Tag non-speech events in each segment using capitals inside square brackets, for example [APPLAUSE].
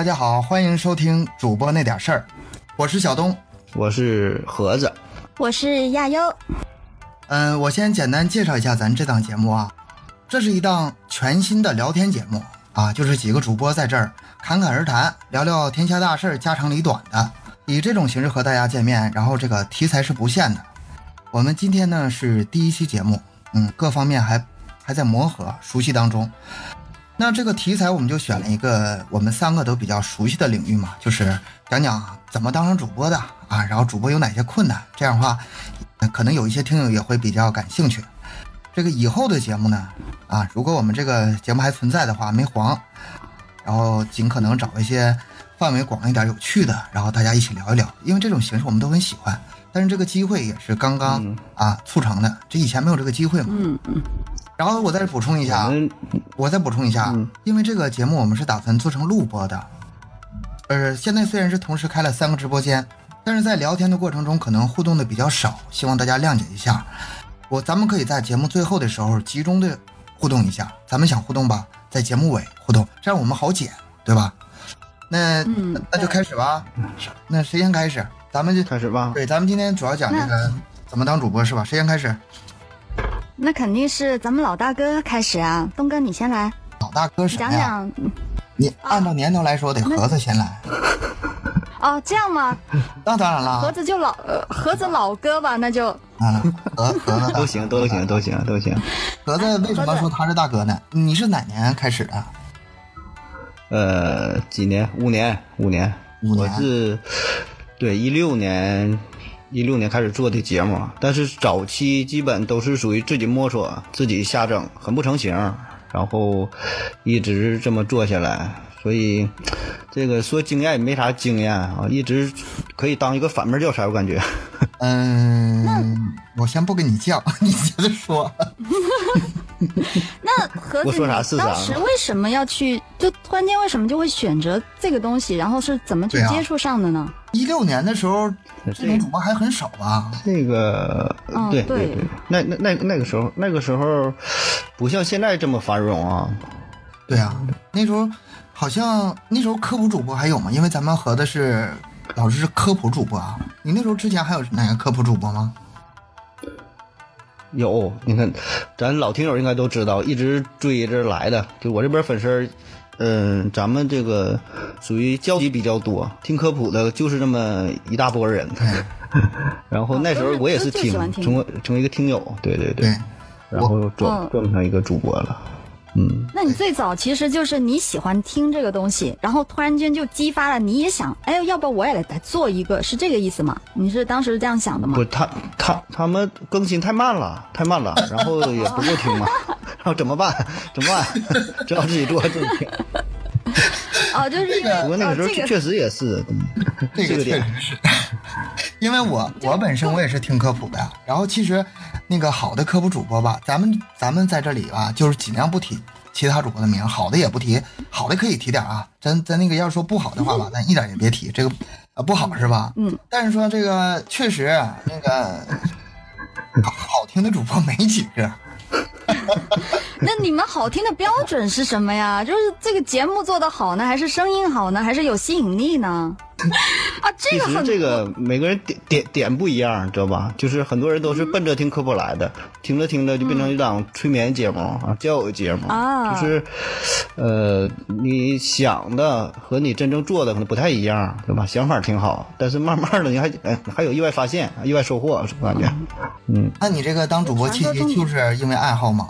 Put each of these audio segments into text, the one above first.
大家好，欢迎收听主播那点事儿，我是小东。我是盒子，我是亚优。嗯，我先简单介绍一下咱这档节目啊，这是一档全新的聊天节目啊，就是几个主播在这儿侃侃而谈，聊聊天下大事、家长里短的，以这种形式和大家见面，然后这个题材是不限的。我们今天呢是第一期节目，嗯，各方面还还在磨合、熟悉当中。那这个题材我们就选了一个我们三个都比较熟悉的领域嘛，就是讲讲怎么当上主播的啊，然后主播有哪些困难，这样的话。可能有一些听友也会比较感兴趣。这个以后的节目呢，啊，如果我们这个节目还存在的话，没黄，然后尽可能找一些范围广一点、有趣的，然后大家一起聊一聊。因为这种形式我们都很喜欢，但是这个机会也是刚刚啊促成的，这以前没有这个机会嘛。嗯嗯。然后我再补充一下，我再补充一下，因为这个节目我们是打算做成录播的，呃，现在虽然是同时开了三个直播间。但是在聊天的过程中，可能互动的比较少，希望大家谅解一下。我咱们可以在节目最后的时候集中的互动一下，咱们想互动吧，在节目尾互动，这样我们好剪，对吧？那那就开始吧。那谁先开始？咱们就开始吧。对，咱们今天主要讲这个怎么当主播是吧？谁先开始？那肯定是咱们老大哥开始啊，东哥你先来。老大哥什么呀？讲讲。你按照年头来说，得盒子先来。[LAUGHS] 哦，这样吗？那 [LAUGHS] 当然了，盒子就老盒子老哥吧，那就啊，盒盒子都行，都行，都行，都行。盒子为什么说他是大哥呢？你是哪年开始的？呃，几年？五年，五年。五年。我是对一六年，一六年开始做的节目，但是早期基本都是属于自己摸索、自己瞎整，很不成形，然后一直这么做下来。所以，这个说经验也没啥经验啊，一直可以当一个反面教材，我感觉。[LAUGHS] 嗯，我先不跟你犟，[LAUGHS] 你接着说。[LAUGHS] 那何子，当时为什么要去？就突然间为什么就会选择这个东西？然后是怎么去接触上的呢？一六年的时候，这种主播还很少吧？那个，对对对，那那那那个时候，那个时候不像现在这么繁荣啊。对啊，那时候。好像那时候科普主播还有吗？因为咱们合的是老师是科普主播啊。你那时候之前还有哪个科普主播吗？有，你看，咱老听友应该都知道，一直追着来的。就我这边粉丝，嗯，咱们这个属于交集比较多，听科普的就是这么一大波人。[LAUGHS] 然后那时候我也是听，成为成为一个听友，对对对，然后转转不成一个主播了。嗯，那你最早其实就是你喜欢听这个东西，然后突然间就激发了你也想，哎，要不要我也来来做一个，是这个意思吗？你是当时这样想的吗？不，他他他们更新太慢了，太慢了，然后也不够听嘛，然后怎么办？[LAUGHS] 怎么办？只好自己做自己听。[LAUGHS] 哦，就是这个。[LAUGHS] 不过那个时候确实也是，这个确实是，因为我我本身我也是听科普的，然后其实。那个好的科普主播吧，咱们咱们在这里吧，就是尽量不提其他主播的名，好的也不提，好的可以提点啊。咱咱那个要说不好的话吧，咱一点也别提这个，啊不好是吧？嗯。但是说这个确实那个 [LAUGHS] 好听的主播没几个。[LAUGHS] 那你们好听的标准是什么呀？就是这个节目做得好呢，还是声音好呢，还是有吸引力呢？[LAUGHS] 啊，这个很这个每个人点点点不一样，知道吧？就是很多人都是奔着听科普来的，听着听着就变成一档催眠节目啊，交友节目啊。就是，呃，你想的和你真正做的可能不太一样，对吧？想法挺好，但是慢慢的你还哎还有意外发现、意外收获，是感觉。嗯，那你这个当主播契机就是因为爱好吗？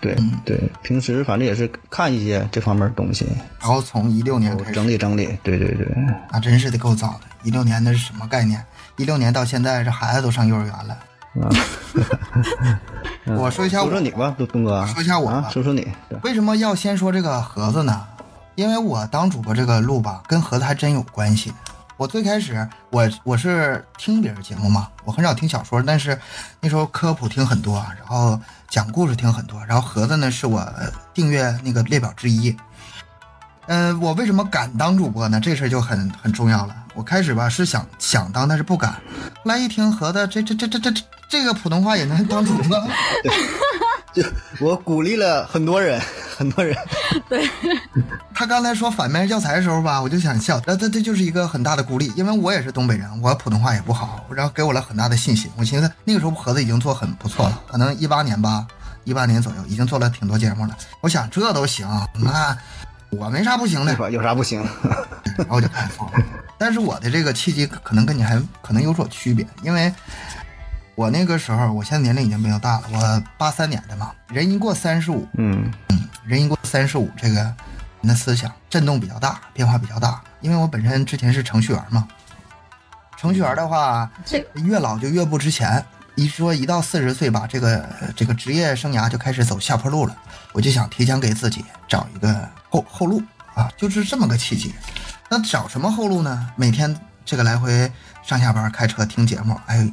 对对，平时反正也是看一些这方面东西，然后从一六年开始整理整理。对对对，那真是的够早的。一六年那是什么概念？一六年到现在，这孩子都上幼儿园了。我说一下，说说你吧，东东哥。说一下我吧，说说你。为什么要先说这个盒子呢？因为我当主播这个路吧，跟盒子还真有关系。我最开始，我我是听别人节目嘛，我很少听小说，但是那时候科普听很多，然后讲故事听很多，然后盒子呢是我订阅那个列表之一。嗯，我为什么敢当主播呢？这事就很很重要了。我开始吧是想想当，但是不敢。后来一听盒子这这这这这这这个普通话也能当主播，[LAUGHS] 就 [LAUGHS] 我鼓励了很多人。[LAUGHS] 很多人。对 [LAUGHS] 他刚才说反面教材的时候吧，我就想笑，那这这就是一个很大的鼓励，因为我也是东北人，我普通话也不好，然后给我了很大的信心。我寻思那个时候盒子已经做很不错了，可能一八年吧，一八年左右已经做了挺多节目了。我想这都行，那我没啥不行的对，吧？有啥不行？然后就开始做了。但是我的这个契机可能跟你还可能有所区别，因为我那个时候，我现在年龄已经比较大了，我八三年的嘛，人一过三十五，嗯，人一过三十五，这个人的思想震动比较大，变化比较大。因为我本身之前是程序员嘛，程序员的话，这越老就越不值钱。一说一到四十岁吧，这个这个职业生涯就开始走下坡路了。我就想提前给自己找一个后后路啊，就是这么个契机。那找什么后路呢？每天这个来回上下班开车听节目，哎，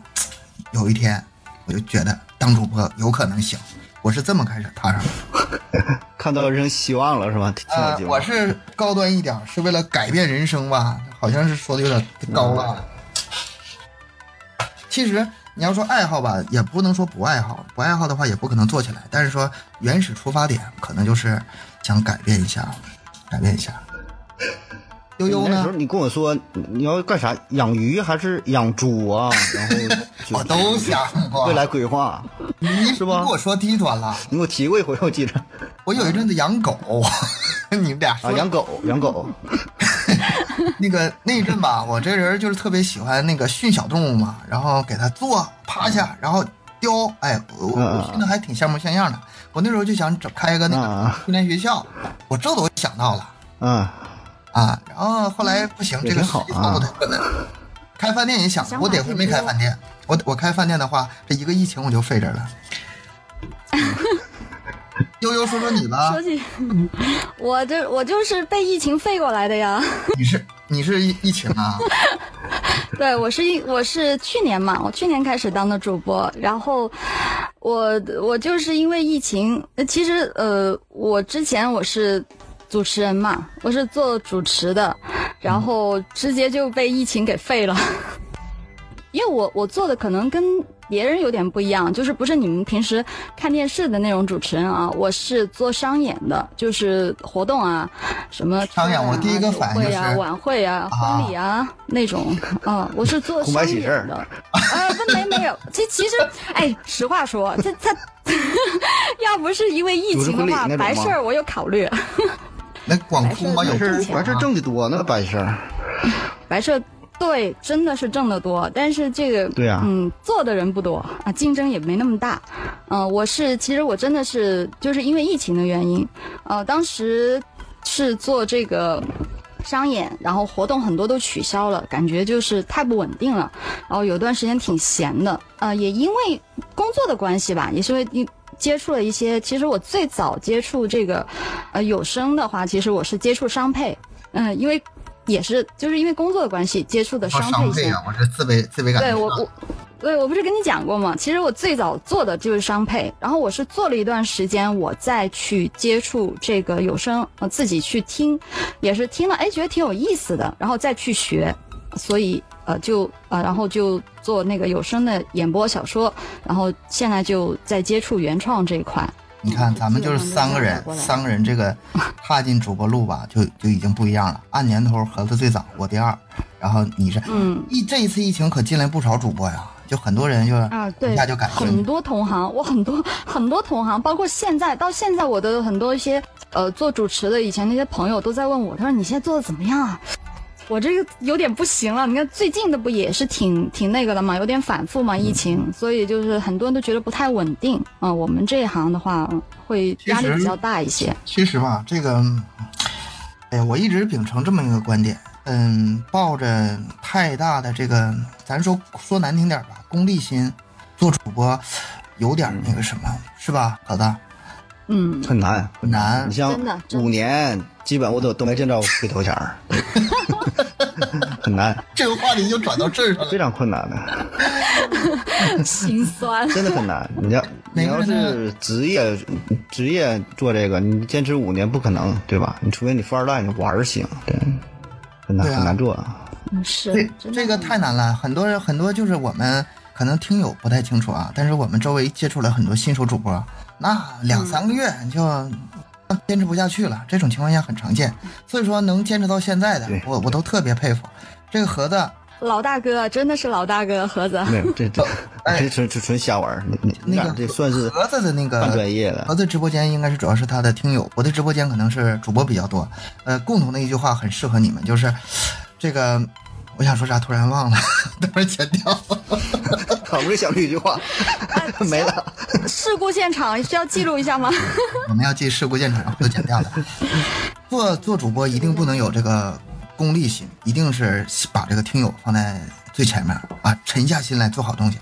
有一天我就觉得当主播有可能行。我是这么开始踏上的。[LAUGHS] 看到人生希望了是吧？听了呃节，目我是高端一点，是为了改变人生吧？好像是说的有点高了。啊其实你要说爱好吧，也不能说不爱好，不爱好的话也不可能做起来。但是说原始出发点可能就是想改变一下，改变一下。悠悠呢那时候？你跟我说你要干啥？养鱼还是养猪啊？然后就我都想 [LAUGHS] 过。未，来规划，你是吧？你给我说低端了。你给我提过一回，我记着。我有一阵子养狗，[LAUGHS] 你们俩说。啊，养狗，养狗，[LAUGHS] 那个那一阵吧，我这人就是特别喜欢那个训小动物嘛，然后给它坐趴下，然后叼，哎，我我训的还挺像模像样的。我那时候就想整开一个那个嗯训练学校，我这都想到了。嗯，啊。然后后来不行，这个好实际操作太困难。开饭店也想，我得亏没开饭店。我我开饭店的话，这一个疫情我就废着了。[LAUGHS] 悠悠说说你吧说，起，我这我就是被疫情废过来的呀。[LAUGHS] 你是你是疫疫情啊？对，我是一我是去年嘛，我去年开始当的主播，然后我我就是因为疫情，呃其实呃，我之前我是主持人嘛，我是做主持的，然后直接就被疫情给废了。因为我我做的可能跟别人有点不一样，就是不是你们平时看电视的那种主持人啊，我是做商演的，就是活动啊，什么商演我第一个反应酒会啊、就是晚会啊、婚礼啊那种，[LAUGHS] 啊，我是做红白商喜事儿演的。啊，不，没没有，其其实，哎，实话说，他他 [LAUGHS] 要不是因为疫情的话白事儿我有考虑，那广哭吗？有完事儿哭完事儿挣得多，那白事儿。白事儿 [LAUGHS] 对，真的是挣得多，但是这个对啊嗯，做的人不多啊，竞争也没那么大。嗯、我是其实我真的是就是因为疫情的原因，呃，当时是做这个。商演，然后活动很多都取消了，感觉就是太不稳定了。然后有段时间挺闲的，呃，也因为工作的关系吧，也是因为接触了一些。其实我最早接触这个，呃，有声的话，其实我是接触商配，嗯、因为也是就是因为工作的关系接触的商配线。商配啊，我这自卑自卑感对我我，对我不是跟你讲过吗？其实我最早做的就是商配，然后我是做了一段时间，我再去接触这个有声，呃，自己去听，也是听了，哎，觉得挺有意思的，然后再去学，所以呃就呃然后就做那个有声的演播小说，然后现在就在接触原创这一块。你看，咱们就是三个人，三个人这个 [LAUGHS] 踏进主播路吧，就就已经不一样了。按年头，盒子最早，我第二，然后你是，嗯，疫这一次疫情可进来不少主播呀，就很多人就啊，对一下就改很。多同行，我很多很多同行，包括现在到现在，我的很多一些呃做主持的以前那些朋友都在问我，他说你现在做的怎么样啊？我这个有点不行了，你看最近的不也是挺挺那个的嘛，有点反复嘛，疫情，所以就是很多人都觉得不太稳定啊、我们这一行的话，会压力比较大一些。其实吧，这个，哎呀，我一直秉承这么一个观点，嗯，抱着太大的这个，咱说说难听点吧，功利心，做主播有点那个什么，是吧，老大？嗯，很难，很难。你。像真的真的。五年，基本我都都没见着回头钱儿，[LAUGHS] 很难，这个话题就转到这儿上了。非常困难的，心酸。真的很难。你要你要是职业职业做这个，你坚持五年不可能，对吧？你除非你富二代，你玩儿行，对，很难啊很难做。嗯是这这个太难了，很多人很多就是我们可能听友不太清楚啊，但是我们周围接触了很多新手主播，那两三个月就坚持不下去了，这种情况下很常见。所以说能坚持到现在的，我我都特别佩服。这个盒子，老大哥真的是老大哥，盒子。没有这这 [LAUGHS] 哎这纯纯纯瞎玩那个俩这算是盒子的那半个专业了盒。子直播间应该是主要是他的听友，我的直播间可能是主播比较多。呃，共同的一句话很适合你们，就是这个，我想说啥突然忘了，[LAUGHS] 等会儿剪掉。[LAUGHS] 好不容易想出一句话，[LAUGHS] 没了。事故现场需要记录一下吗？我们要记事故现场，都剪掉了。做做主播一定不能有这个功利心，一定是把这个听友放在最前面啊，沉下心来做好东西。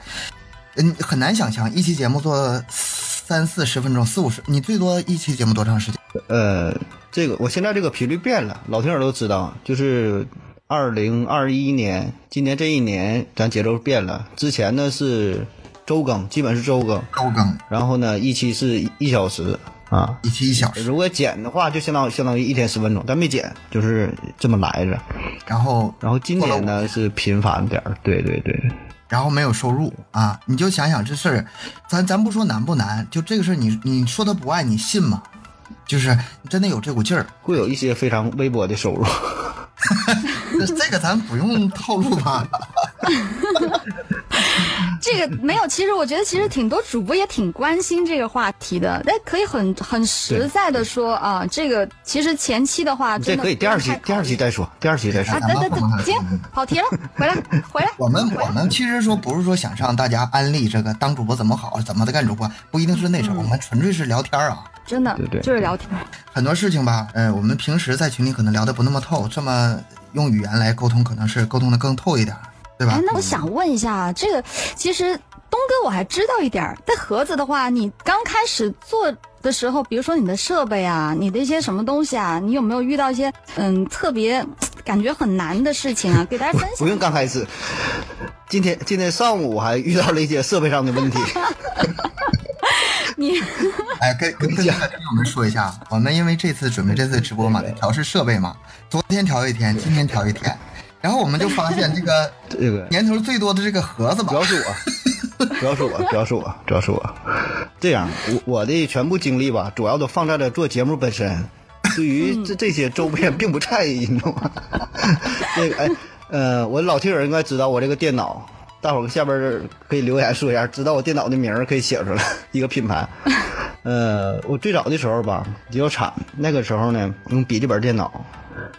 嗯，很难想象一期节目做三四十分钟、四五十，你最多一期节目多长时间？呃，这个我现在这个频率变了，老听友都知道，就是二零二一年，今年这一年咱节奏变了。之前呢是周更，基本是周更，周更然后呢一期是一一小时啊。一期一小时，如果剪的话，就相当相当于一天十分钟，但没剪，就是这么来着。然后然后今年呢是频繁点儿，对对对，然后没有收入啊，你就想想这事儿，咱咱不说难不难，就这个事儿，你你说他不爱你信吗？就是真的有这股劲儿，会有一些非常微薄的收入。[LAUGHS] 这 [LAUGHS] 这个咱不用透露吧？[LAUGHS] 这个没有，其实我觉得其实挺多主播也挺关心这个话题的，但可以很很实在的说啊，这个其实前期的话，这真的可以第二期第二期再说，第二期再说啊，。等等等，行，跑题了，[LAUGHS] 回来回来，我们我们其实说不是说想让大家安利这个当主播怎么好，怎么的干主播，不一定是那事儿，我们纯粹是聊天啊。真的对对就是聊天。很多事情吧，呃，我们平时在群里可能聊的不那么透，这么用语言来沟通，可能是沟通的更透一点儿，对吧哎，？那我想问一下，这个其实东哥我还知道一点儿，但盒子的话，你刚开始做的时候，比如说你的设备啊，你的一些什么东西啊，你有没有遇到一些嗯特别感觉很难的事情啊？给大家分享不。用刚开始，今天今天上午我还遇到了一些设备上的问题。[LAUGHS] [LAUGHS] 你哎，跟跟跟听友们说一下，我们因为这次准备这次直播嘛，得调试设备嘛，昨天调一天，今天调一天，然后我们就发现这个这个年头最多的这个盒子吧。主，要是我，[LAUGHS] 主要是我，主要是我，主要是我。这样，我我的全部精力吧，主要都放在了做节目本身，对于这这些周边并不在意，你知道吗？[LAUGHS] 这个哎，呃，我老听友应该知道我这个电脑，大伙儿下边儿可以留言说一下，知道我电脑的名儿可以写出来，一个品牌。[LAUGHS] 呃，我最早的时候吧比较惨，那个时候呢用笔记本电脑，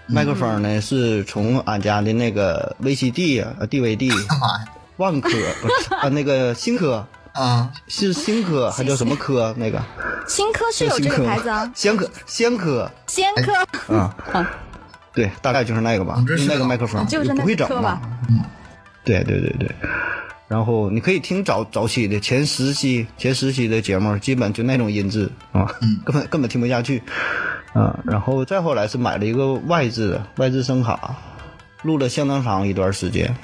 麦克风呢是从俺家的那个 VCD 啊、呃 DVD。[LAUGHS] 万科不是啊，那个新科啊、是新科，还叫什么科？那个新科是有这个牌子啊，[LAUGHS] 仙科仙科仙科。啊，对，大概就是那个吧，用那个麦克风，就是那不会整嘛个科吧。对对对对，然后你可以听早早期的前十期前十期的节目，基本就那种音质啊，根本根本听不下去啊。然后再后来是买了一个外置的外置声卡，录了相当长一段时间，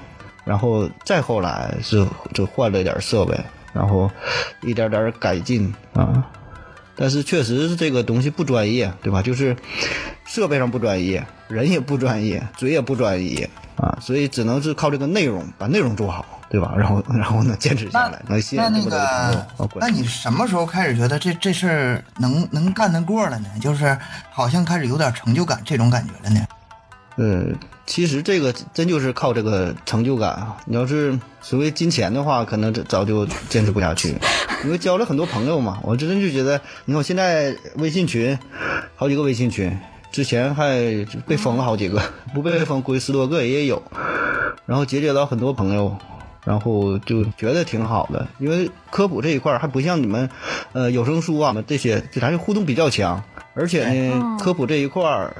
然后再后来是就换了一点设备，然后一点点改进啊。但是确实是这个东西不专业，对吧？就是设备上不专业，人也不专业，嘴也不专业啊，所以只能是靠这个内容把内容做好，对吧？然后然后呢坚持下来，能吸引那那这么多的朋友个啊，那你什么时候开始觉得这这事儿能能干得过了呢？就是好像开始有点成就感这种感觉了呢？呃，其实这个真就是靠这个成就感啊！你要是所谓金钱的话，可能早就坚持不下去，因为交了很多朋友嘛。我真的就觉得，你看我现在微信群，好几个微信群，之前还被封了好几个，[LAUGHS] 不被封估计十多个也有。然后结交到很多朋友，然后就觉得挺好的，因为科普这一块还不像你们，呃，有声书啊这些，就咱就互动比较强，而且呢，科普这一块儿，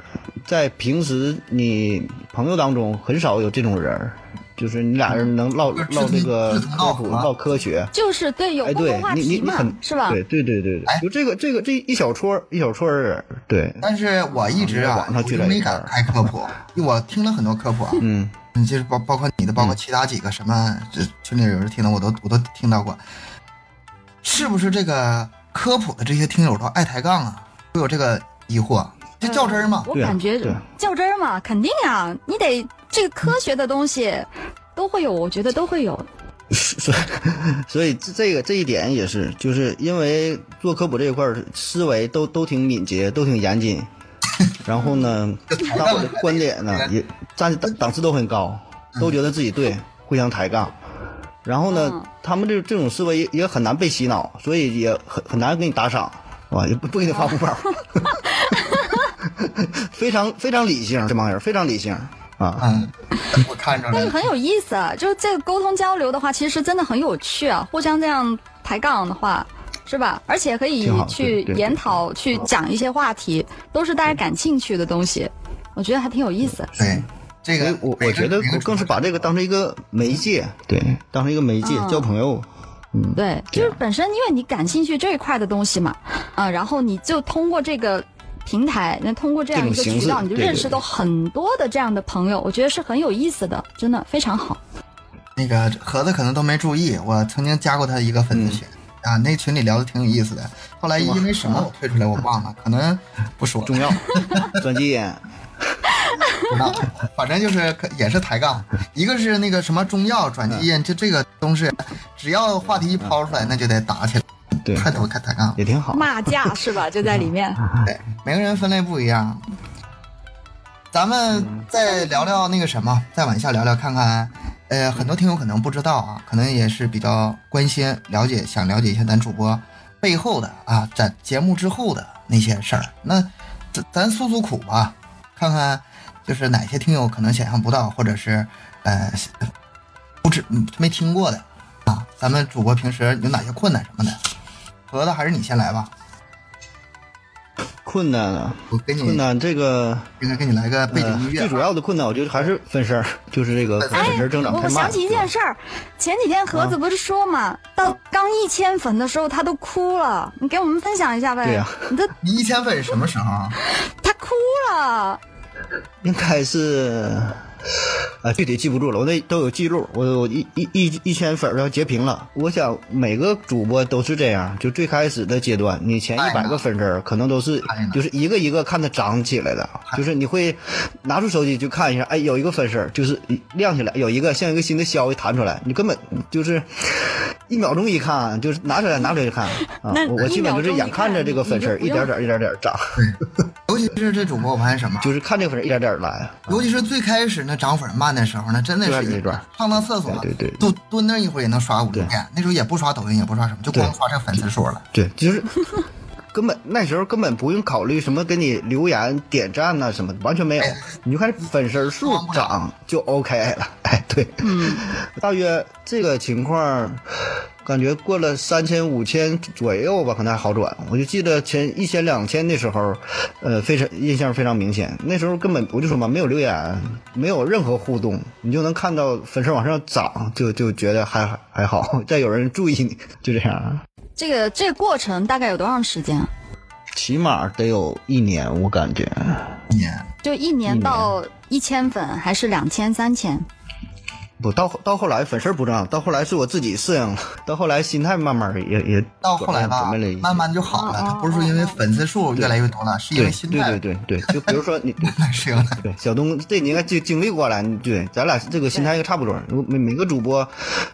在平时你朋友当中很少有这种人儿，就是你俩人能唠唠这个科普、唠科学。就是对有哎，共同对你你话题嘛你很，是吧？对对对对对哎，就这个这个这一小撮儿一小撮儿人，对，但是我一直啊，网上我就没敢开科普，[LAUGHS] 我听了很多科普啊，嗯，你，就是包包括你的，包括其他几个什么这群里有人听的，我都我都听到过，是不是这个科普的这些听友都爱抬杠啊？会有这个疑惑，就较真儿吗？对啊我感觉对较真儿嘛，肯定啊，你得这个科学的东西都会有，我觉得都会有。是 [LAUGHS] 所以所以这这个这一点也是，就是因为做科普这一块儿思维都都挺敏捷，都挺严谨，[LAUGHS] 然后呢，大伙儿的观点呢也站档档次都很高，都觉得自己对，互相抬杠。然后呢，嗯他们这这种思维也也很难被洗脑，所以也很很难给你打赏，啊，也不不给你发红包，[LAUGHS] 非常非常理性，这帮人非常理性啊。嗯，我看出来了。但是很有意思啊，就是这个沟通交流的话，其实真的很有趣啊。互相这样抬杠的话，是吧？而且可以去研讨、去讲一些话题，都是大家感兴趣的东西，我觉得还挺有意思。对，这个我我觉得我更是把这个当成一个媒介，对，当成一个媒介嗯交朋友。嗯，对，就是本身因为你感兴趣这一块的东西嘛，啊，然后你就通过这个平台，那通过这样一个渠道，你就认识到很多的这样的朋友，我觉得是很有意思的，真的非常好。那个盒子可能都没注意，我曾经加过他一个粉丝群、啊，那群里聊的挺有意思的。后来因为什么我退出来，我忘了，可能不说了。中药、[LAUGHS] 转基因，不知道，[LAUGHS] 反正就是可也是抬杠，一个是那个什么中药转基因，就这个东西，只要话题一抛出来，那就得打起来，对，太多太抬杠了。也挺好。骂架 [LAUGHS] 是吧？就在里面。对，每个人分类不一样。咱们再聊聊那个什么，再往下聊聊看看，呃，很多听友可能不知道啊，可能也是比较关心、了解，想了解一下咱主播背后的啊，在节目之后的那些事儿。那咱咱诉诉苦吧，看看就是哪些听友可能想象不到，或者是呃不知没听过的啊，咱们主播平时有哪些困难什么的。盒子还是你先来吧，困难啊，我给你困难这个应该给你来个背景音乐最主要的困难，我觉得还是分身儿，就是这个哎粉丝增长太慢。我我想起一件事儿，前几天盒子不是说嘛，到刚一千粉的时候他都哭了，你给我们分享一下呗。对呀你这 [LAUGHS] 你一千粉是什么时候啊？他哭了，应该是，啊，具体记不住了，我那都有记录，我我一一一一千粉儿要截屏了。我想每个主播都是这样，就最开始的阶段，你前一百个粉丝儿可能都是就是一个一个看它涨起来的，就是你会拿出手机就看一下，哎，有一个粉丝儿就是亮起来，有一个像一个新的消息弹出来，你根本就是一秒钟一看，就是拿出来拿出来就看 [LAUGHS] 啊，我我基本就是眼看着这个粉丝一点点一点点涨，[LAUGHS] 尤其是这主播，我发现什么？就是看这个粉丝一点点来。尤其是最开始那涨粉慢的时候那，真的是上趟厕所，对对对蹲蹲那一会儿也能刷五六对遍。那时候也不刷抖音，也不刷什么，就光刷这粉丝数了。对，就是根本那时候根本不用考虑什么给你留言、点赞呐、什么，完全没有哎，你就看粉丝数涨就 OK 了。哎，对，嗯，大约这个情况，感觉过了三千、五千左右吧，可能还好转。我就记得前一千、两千的时候，呃，非常印象非常明显。那时候根本我就说嘛，没有留言，没有任何互动，你就能看到粉丝往上涨，就就觉得还还好，[LAUGHS] 再有人注意你，就这样。这个这个过程大概有多长时间啊？起码得有一年，我感觉。一年就一年到一千粉，还是两千、三千？不到到后来粉丝不涨，到后来是我自己适应了，到后来心态慢慢也也到后来吧准备了一，慢慢就好了。他不是说因为粉丝数越来越多了，是因为心态对对对对，就比如说你适应了。对小东，这你应该经经历过了，对，咱俩这个心态应该差不多。每每个主播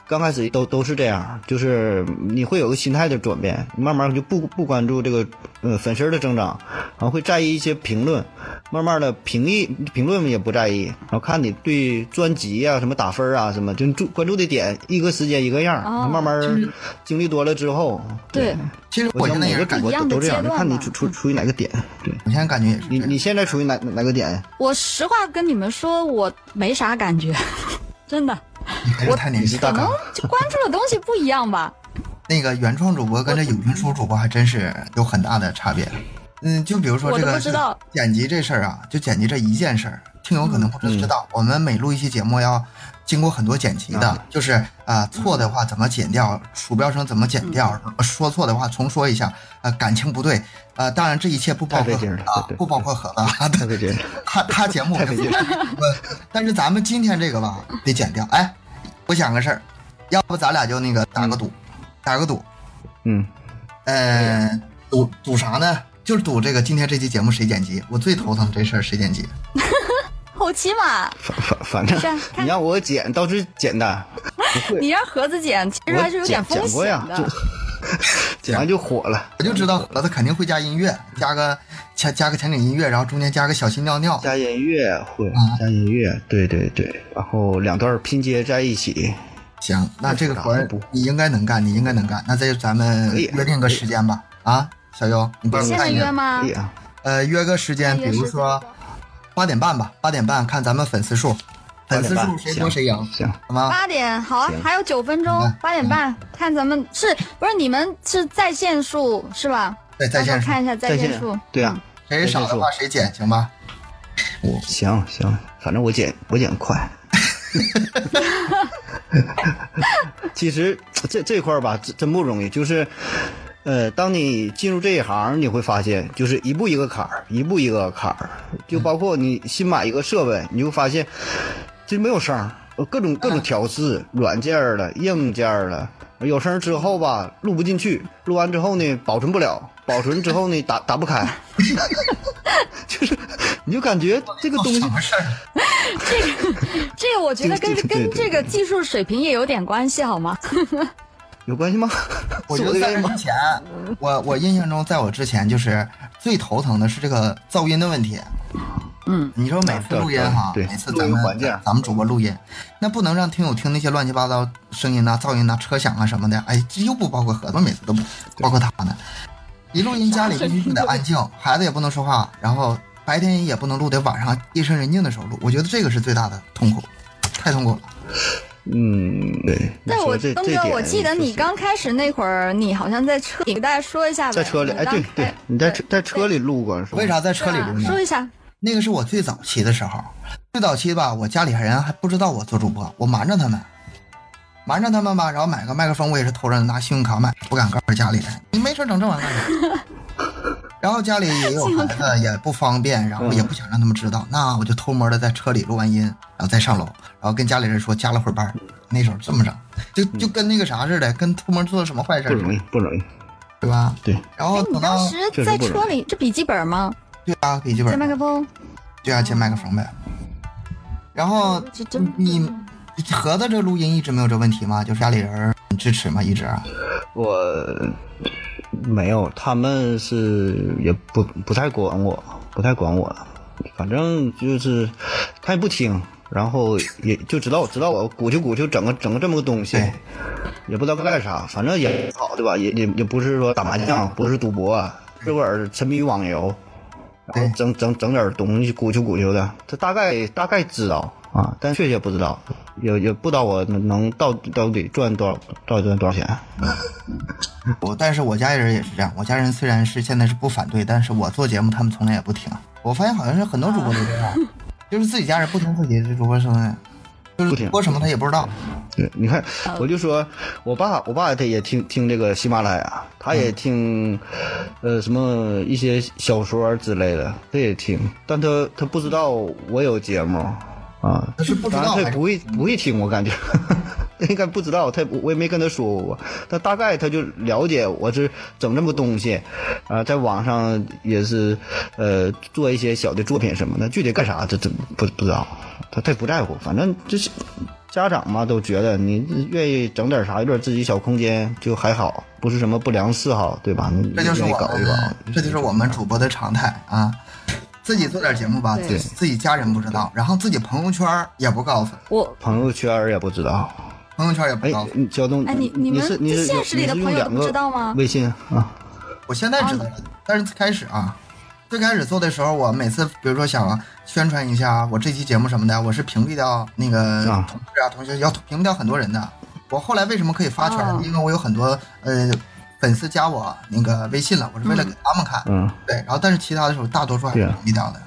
刚开始都都是这样，就是你会有个心态的转变，慢慢就不不关注这个呃粉丝的增长，然后会在意一些评论，慢慢的评议评论也不在意，然后看你对专辑啊什么打分啊什么，就注关注的点一个时间一个样，哦慢慢经历多了之后，对，其实我我现在也是感，想每个主播一样的都都这样，就看你处处处于哪个点。对我现在感觉也是。你你现在处于哪哪个点？我实话跟你们说，我没啥感觉，[LAUGHS] 真的，你还是太年轻可能。就关注的东西不一样吧。[LAUGHS] 那个原创主播跟这有声书主播还真是有很大的差别。嗯，就比如说这个不知道剪辑这事儿啊，就剪辑这一件事儿，听友可能不知道，我们每录一期节目要经过很多剪辑的，啊就是啊、错的话怎么剪掉，鼠标声怎么剪掉，说错的话重说一下，呃，感情不对，呃，当然这一切不包括啊不包括盒子。他他节目但是咱们今天这个吧得剪掉。哎，我想个事儿，要不咱俩就那个打个赌，打个赌，嗯，呃，赌赌啥呢？就是赌这个今天这期节目谁剪辑，我最头疼这事儿谁剪辑。[LAUGHS] 后期嘛，反反反正 [LAUGHS] 你让我剪倒是简单，你让盒子剪，其实还是有点我风剪剪过呀险的。[LAUGHS] 剪完就火了。我就知道盒子肯定会加音乐，加个加加个前景音乐，然后中间加个小心尿尿。加音乐会啊加音乐，对对对，然后两段拼接在一起，行，那这个活你应该能干，你应该能干。那这咱们约定个时间吧。啊，小优，你帮我现在看一下。约吗可以？啊。呃，约个时间比如说八点半吧，八点半看咱们粉丝数，粉丝数谁多谁赢，行，好吗？八点好啊，还有九分钟嗯，八点半看咱们是不是你们是在线数是吧？对，在线数，看一下在在线线数。对啊，谁少的话谁减，行吧？行行，反正我减我减快。[LAUGHS] 其实这这块儿吧，真真不容易。就是，呃，当你进入这一行，你会发现，就是一步一个坎儿，一步一个坎儿。就包括你新买一个设备，你就发现，这没有声各种各种调试，软件儿的、硬件儿的，有声儿之后吧，录不进去，录完之后呢，保存不了，保存之后呢，打打不开，[LAUGHS] 就是你就感觉这个东西什么事儿？[LAUGHS] 这个我觉得跟跟这个技术水平也有点关系，好吗？有关系吗？[LAUGHS] 我觉得在这之？前，我我印象中，在我之前就是最头疼的是这个噪音的问题。嗯，你说每次录音哈，对每次咱们环境咱们主播录音，那不能让听友听那些乱七八糟声音呐、噪音呐、车响啊什么的。哎，这又不包括盒子，每次都不包括他呢。一录音家里必须就得安静，[LAUGHS] 孩子也不能说话，然后白天也不能录，得晚上夜深人静的时候录。我觉得这个是最大的痛苦，太痛苦了。嗯，对。那，我东哥，我记得你刚开始那会儿，你好像在车里，给大家说一下吧。在车里，哎，对对，你在车在车里录过是吧？为？啥在车里录呢？说一下，那个是我最早期的时候，最早期吧，我家里人还不知道我做主播，我瞒着他们，瞒着他们吧，然后买个麦克风，我也是偷着拿信用卡买，不敢告诉家里人。你没事整这玩意儿干啥？[LAUGHS] 然后家里也有孩子，也不方便，然后也不想让他们知道，那我就偷摸的在车里录完音，然后再上楼，然后跟家里人说加了会儿班。那时候这么整，就就跟那个啥似的，跟偷摸做了什么坏事，不容易，不容易。对吧？对，哎，然后等到你当时在车里，这笔记本吗？对啊，笔记本接麦克风？对啊，接麦克风呗。然后你盒子这录音一直没有这问题吗？就是家里人支持吗？一直啊？我没有，他们是也不不太管我，不太管我，反正就是他也不听，然后也就知道知道我鼓秋鼓秋整个整个这么个东西对，也不知道干啥，反正也好对吧？也也也不是说打麻将，不是赌博，这会儿沉迷于网游，然后整整整点东西鼓秋鼓秋的，他大概大概知道啊，但确切不知道，也也不知道我能能到到底赚多少到底赚多少钱。[LAUGHS] 我但是我家人也是这样，我家人虽然是现在是不反对，但是我做节目他们从来也不听。我发现好像是很多主播都这样，[LAUGHS] 就是自己家人不听自己的主播声音，就是不听播什么他也不知道。对，你看，我就说我爸，我爸他也听听这个喜马拉雅，他也听，呃，什么一些小说之类的，他也听，但他他不知道我有节目啊，他是不知道他也不会不会听，我感觉。[LAUGHS] 应该不知道，他我也没跟他说过，他大概他就了解我是整这么东西，啊，在网上也是呃做一些小的作品什么的，具体干啥这这不不知道，他他也不在乎，反正就是家长嘛都觉得你愿意整点啥，有点自己小空间就还好，不是什么不良嗜好，对吧？你这就搞一搞。们，，这就是我们主播的常态啊。自己做点节目吧，对。自自己家人不知道，然后自己朋友圈也不告诉，我朋友圈也不知道。朋友圈也不哎告诉。，你小东，哎你你们你现实里的朋友都不知道吗？微信啊，我现在知道了，但是最开始啊，最开始做的时候，我每次比如说想宣传一下我这期节目什么的，我是屏蔽掉那个啊。同事啊、同学，要屏蔽掉很多人的。我后来为什么可以发圈因为我有很多呃粉丝加我那个微信了，我是为了给他们看。嗯，对，然后但是其他的时候大多数还是对啊屏蔽掉的。啊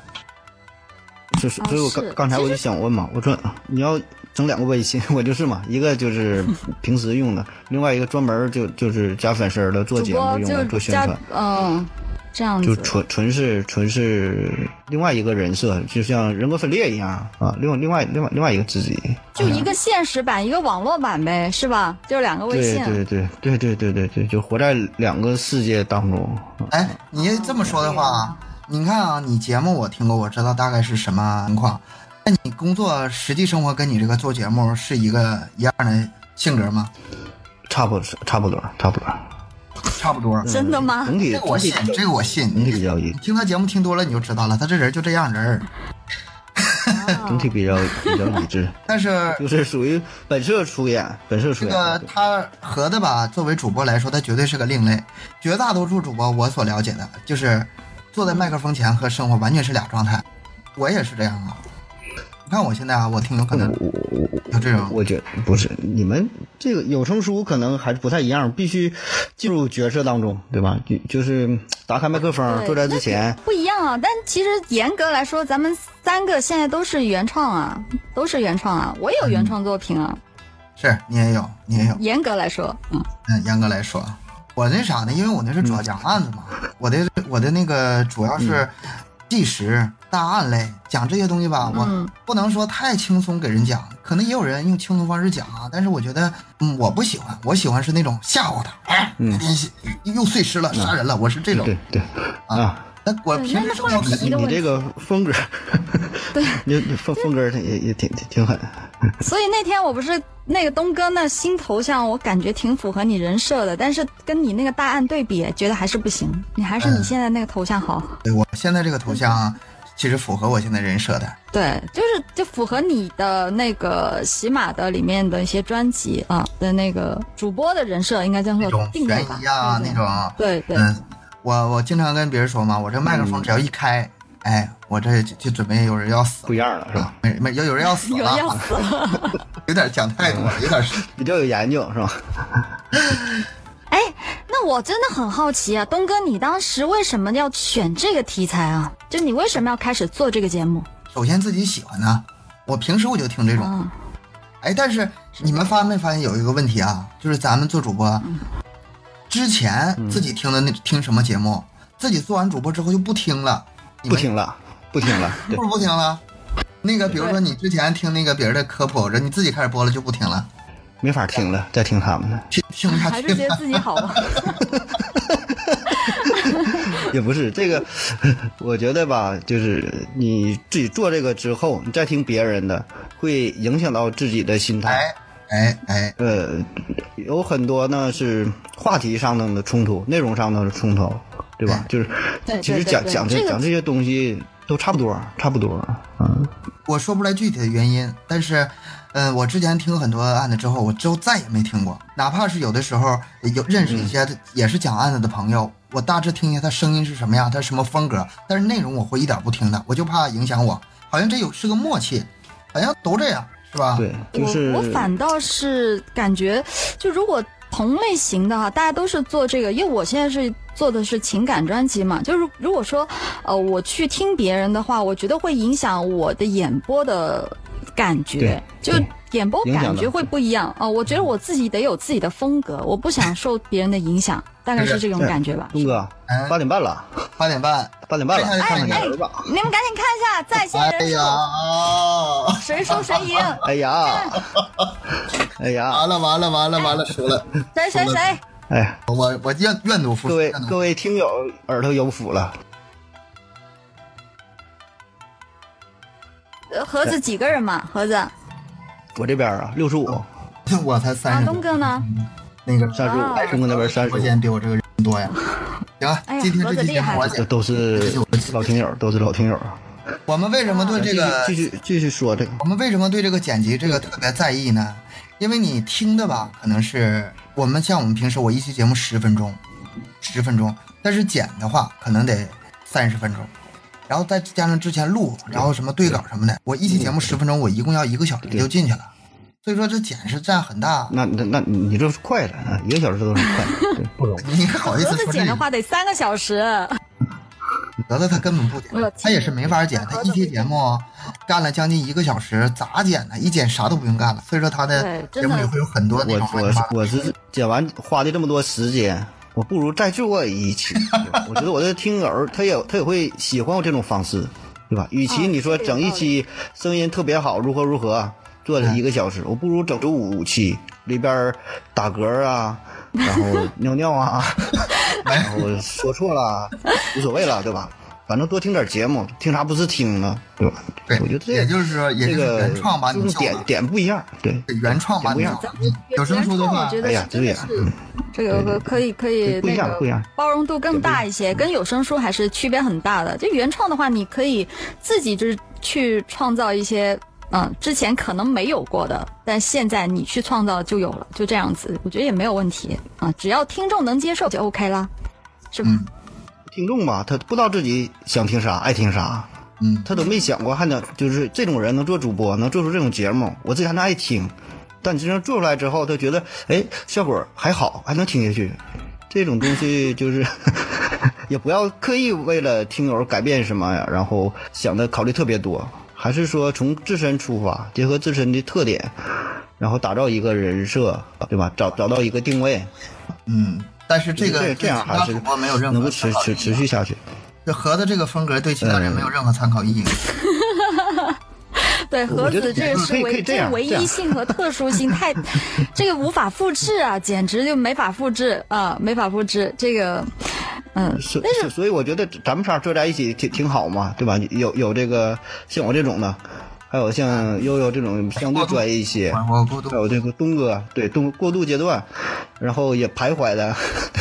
就是所以我刚是刚才我就想问嘛，我说你要整两个微信，我就是嘛，一个就是 [LAUGHS] 平时用的，另外一个专门就就是加粉丝儿的，做节目用的，做宣传。嗯这样子，就纯纯是纯是另外一个人设，就像人格分裂一样啊，另外另外另外另外一个自己，就一个现实版，一个网络版呗，是吧？就是两个微信。对对对对对对对对，就活在两个世界当中。哎，你这么说的话，你看啊，你节目我听过，我知道大概是什么情况。那你工作实际生活跟你这个做节目是一个一样的性格吗？差不多，差不多，差不多。差不多。真的吗？整体这个我信，这个我信。整体比较一，听他节目听多了，你就知道了，他这人就这样人儿。[LAUGHS] 整体比较比较理智，[LAUGHS] 但是就是属于本色出演，本色出演这。个他合的吧，作为主播来说，他绝对是个另类。绝大多数主播我所了解的，就是坐在麦克风前和生活完全是俩状态。我也是这样啊。你看我现在啊，我听有可能我我我有这种。我觉得不是你们这个有声书可能还是不太一样，必须进入角色当中，对吧？就就是打开麦克风，对坐在之前，不一样啊，但其实严格来说，咱们三个现在都是原创啊，都是原创啊，我也有原创作品啊。是你也有，你也有。严格来说，嗯，嗯，严格来说，我那啥呢？因为我那是主要讲案子嘛，我的我的那个主要是纪实、大案类，讲这些东西吧，我嗯不能说太轻松给人讲，可能也有人用轻松方式讲啊，但是我觉得，嗯，我不喜欢，我喜欢是那种吓唬他，哎，那天又碎尸了，杀人了，我是这种对对啊，那我对平时生活那是话题的问题你这个风格，对，你 [LAUGHS] 你风风格也也挺挺挺狠。[LAUGHS] 所以那天我不是那个东哥那新头像，我感觉挺符合你人设的，但是跟你那个大案对比，觉得还是不行，你还是你现在那个头像好。对我现在这个头像，其实符合我现在人设的。对，就是就符合你的那个喜马的里面的一些专辑啊的那个主播的人设，应该这样说那种定位吧？悬疑啊，对那种，对对，嗯，我我经常跟别人说嘛，我这麦克风只要一开，哎，我这就就准备有人要死不一样了是吧？没没有有人要死有人要，死了。[LAUGHS] 有点讲太多了，有点比较有研究是吧？哎，那我真的很好奇啊，东哥，你当时为什么要选这个题材啊？就你为什么要开始做这个节目？首先自己喜欢呢，我平时我就听这种，啊，哎，但是你们发没发现有一个问题啊？就是咱们做主播，之前自己听的那听什么节目，自己做完主播之后就不听了，不听了，不听了，[LAUGHS] 对不是不听了？那个比如说你之前听那个别人的科普，人你自己开始播了就不听了，没法听了，再听他们的听听不下还是。觉得自己好吧？[LAUGHS] 也不是这个，[LAUGHS] 我觉得吧，就是你自己做这个之后，你再听别人的，会影响到自己的心态。哎哎哎，呃，有很多呢是话题上的的冲突，内容上的冲突，对吧？就是其实讲讲这讲这些东西都差不多，差不多。嗯，我说不出来具体的原因，但是，嗯、我之前听很多案子之后，我之后再也没听过，哪怕是有的时候有认识一些也是讲案子的朋友，我大致听一下他声音是什么样，他什么风格，但是内容我会一点不听的，我就怕影响我，好像这有是个默契，好像都这样，是吧？对，就是我我反倒是感觉，就如果同类型的哈，大家都是做这个，因为我现在是做的是情感专辑嘛，就是如果说呃我去听别人的话，我觉得会影响我的演播的感觉，就演播感觉会不一样。啊、我觉得我自己得有自己的风格，我不想受别人的影响，[LAUGHS] 大概是这种感觉吧。东哥嗯，八点半了，八点半，八点半了，哎看看哎。你们赶紧看一下在线哎人数，呀，谁输谁赢，哎呀，哎呀，完了完了完了完了，输了，谁谁谁。哎，我我愿愿赌服输，各位各位听友耳朵有福了，呃盒子几个人嘛？盒子？啊，我这边啊六十五，[LAUGHS] 我才三十多，东哥呢？那个三十啊。五，东哥那边三十我五，比我这个人多呀。[LAUGHS] 行今天这盒子厉害期节目我讲，这都是老听友，都是老听友。我们为什么对这个继续继续继续说这个，我们为什么对这个剪辑这个特别在意呢？因为你听的吧，可能是我们像我们平时我一期节目十分钟，十分钟，但是剪的话可能得三十分钟，然后再加上之前录，然后什么对稿什么的，我一期节目十分钟，我一共要一个小时就进去了。所以说这剪是占很大。那那那你这是快了啊，一个小时都是快的，[LAUGHS] 不容易。你好意盒子思说这？剪的话得三个小时。得了，他根本不剪，他也是没法剪。他一期节目干了将近一个小时，咋剪呢？一剪啥都不用干了。所以说他的节目里会有很多那我我我是剪完花的这么多时间，我不如再做一期。[LAUGHS] 我觉得我的听友他也他也会喜欢我这种方式，对吧？与其哦你说整一期声音特别好，如何如何，做了一个小时，我不如整出五期，里边打嗝啊，然后尿尿啊，[LAUGHS] 然后说错了无所谓了，对吧？反正多听点节目，听啥不是听呢？对吧？对，我觉得这也就是说，也就是这个原创吧，就是点点不一样，对，原创把你点不一样。有声书的话哎呀是真的这个是这个可以可以不一那个样不一样包容度更大一些，跟有声书还是区别很大的。就原创的话，你可以自己就是去创造一些。嗯，之前可能没有过的，但现在你去创造就有了，就这样子，我觉得也没有问题啊，只要听众能接受就 OK 啦，是吧？嗯听众吧，他不知道自己想听啥，爱听啥，嗯，他都没想过，还能就是这种人能做主播，能做出这种节目，我自己还能爱听。但真正做出来之后，他觉得哎效果还好，还能听下去。这种东西就是 [LAUGHS] 也不要刻意为了听友改变什么呀，然后想的考虑特别多，还是说从自身出发，结合自身的特点，然后打造一个人设，对吧？找找到一个定位，嗯，但是这个这这样还是能够持持持续下去。这盒子这个风格对其他人没有任何参考意义。对，盒子这个是唯这样这样唯一性和特殊性太，[LAUGHS] 这个无法复制啊，简直就没法复制啊，没法复制。这个，嗯，所所所以我觉得咱们仨坐在一起挺挺好嘛，对吧？有有这个像我这种的，还有像悠悠这种相对专业一些，我我过度还有这个东哥，对东过渡阶段，然后也徘徊的，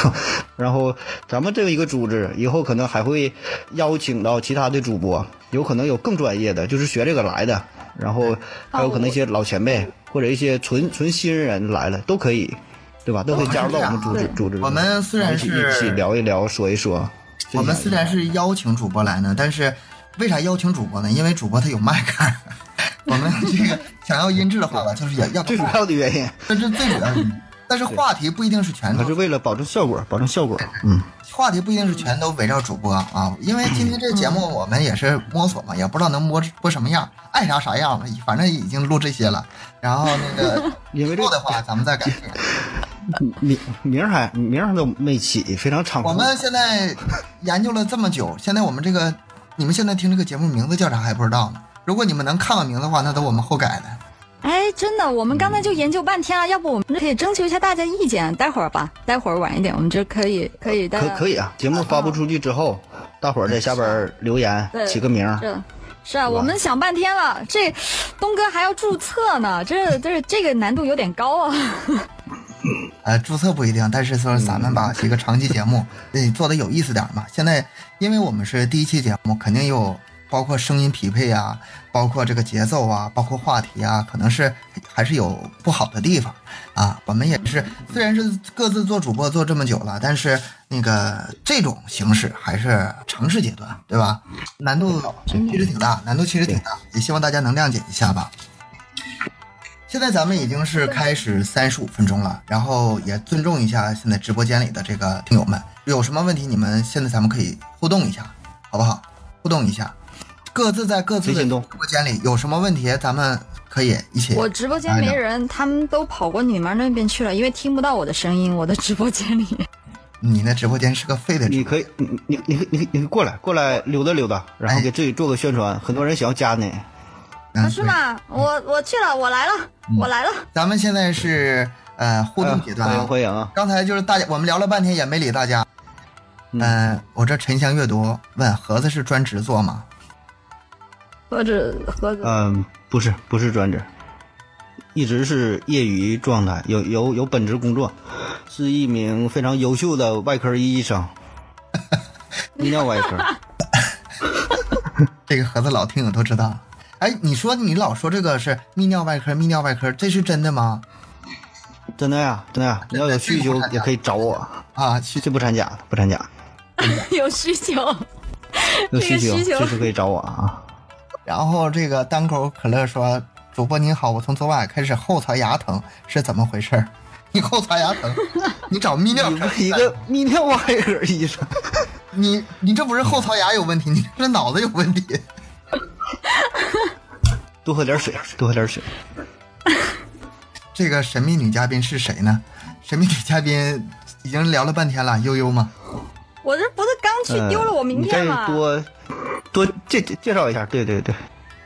[LAUGHS] 然后咱们这个一个组织以后可能还会邀请到其他的主播，有可能有更专业的，就是学这个来的，然后还有可能一些老前辈或者一些纯纯新人来了都可以，对吧？都可以加入到我们组织组织。我们虽然一起是一起聊一聊，说一说。我们虽然是邀请主播来呢，但是为啥邀请主播呢？因为主播他有麦克。[LAUGHS] 我们这个想要音质的话吧，就是也要 [LAUGHS] 最主要的原因但是最主要的原因。[LAUGHS] 但是话题不一定是全都是为了保证效果，保证效果。嗯，话题不一定是全都围绕主播啊，因为今天这个节目我们也是摸索嘛，也不知道能摸播什么样，爱啥啥样吧，反正已经录这些了。然后那个因为这以后的话，咱们再改进。名名儿还名儿都没起，非常仓促。我们现在研究了这么久，现在我们这个你们现在听这个节目名字叫啥还不知道呢。如果你们能看到名字的话，那都我们后改的。哎，真的，我们刚才就研究半天了，要不我们可以征求一下大家意见，待会儿吧，待会儿晚一点，我们就可以可以大家可可以啊，节目发布出去之后，大伙儿在下边儿留言对起个名儿。是是啊，我们想半天了，这东哥还要注册呢，这这这个难度有点高啊。呃，注册不一定，但是说咱们把这个长期节目得做的有意思点嘛。现在因为我们是第一期节目，肯定有包括声音匹配啊，包括这个节奏啊，包括话题啊，可能是还是有不好的地方啊。我们也是虽然是各自做主播做这么久了，但是那个这种形式还是尝试阶段，对吧？难度其实挺大，难度其实挺大，也希望大家能谅解一下吧。现在咱们已经是开始三十五分钟了，然后也尊重一下现在直播间里的这个听友们，有什么问题你们现在咱们可以互动一下，好不好？互动一下，各自在各自的直播间里有什么问题，咱们可以一起。我直播间没人，他们都跑过你们那边去了，因为听不到我的声音，我的直播间里。你那直播间是个废的，你可以，你你你你你你过来过来溜达溜达，然后给自己做个宣传，很多人想要加你。嗯啊，是？吗？我我去了，我来了，我来了。咱们现在是呃互动阶段欢迎啊。欢迎啊！刚才就是大家我们聊了半天也没理大家。嗯、我这沉香阅读问盒子是专职做吗？盒子盒子，嗯，不是不是专职，一直是业余状态，有有有本职工作，是一名非常优秀的外科医生，[LAUGHS] 泌尿外科。[LAUGHS] 这个盒子老听友都知道。哎，你说你老说这个是泌尿外科，泌尿外科，这是真的吗？真的呀，真的呀！你要有需求也可以找我，啊，去这不掺假，不掺假，[LAUGHS] 有需求。有需求随时可以找我啊。[LAUGHS] 然后这个单口可乐说：“主播您好，我从昨晚开始后槽牙疼，是怎么回事儿？你后槽牙疼，你找泌尿科 [LAUGHS] 一个泌尿外科医生，你你这不是后槽牙有问题，你这脑子有问题。多喝点水，多喝点水。这个神秘女嘉宾是谁呢？神秘女嘉宾已经聊了半天了，悠悠吗？我这不是刚去嗯丢了我名片你吗？再多多介介介绍一下，对对对，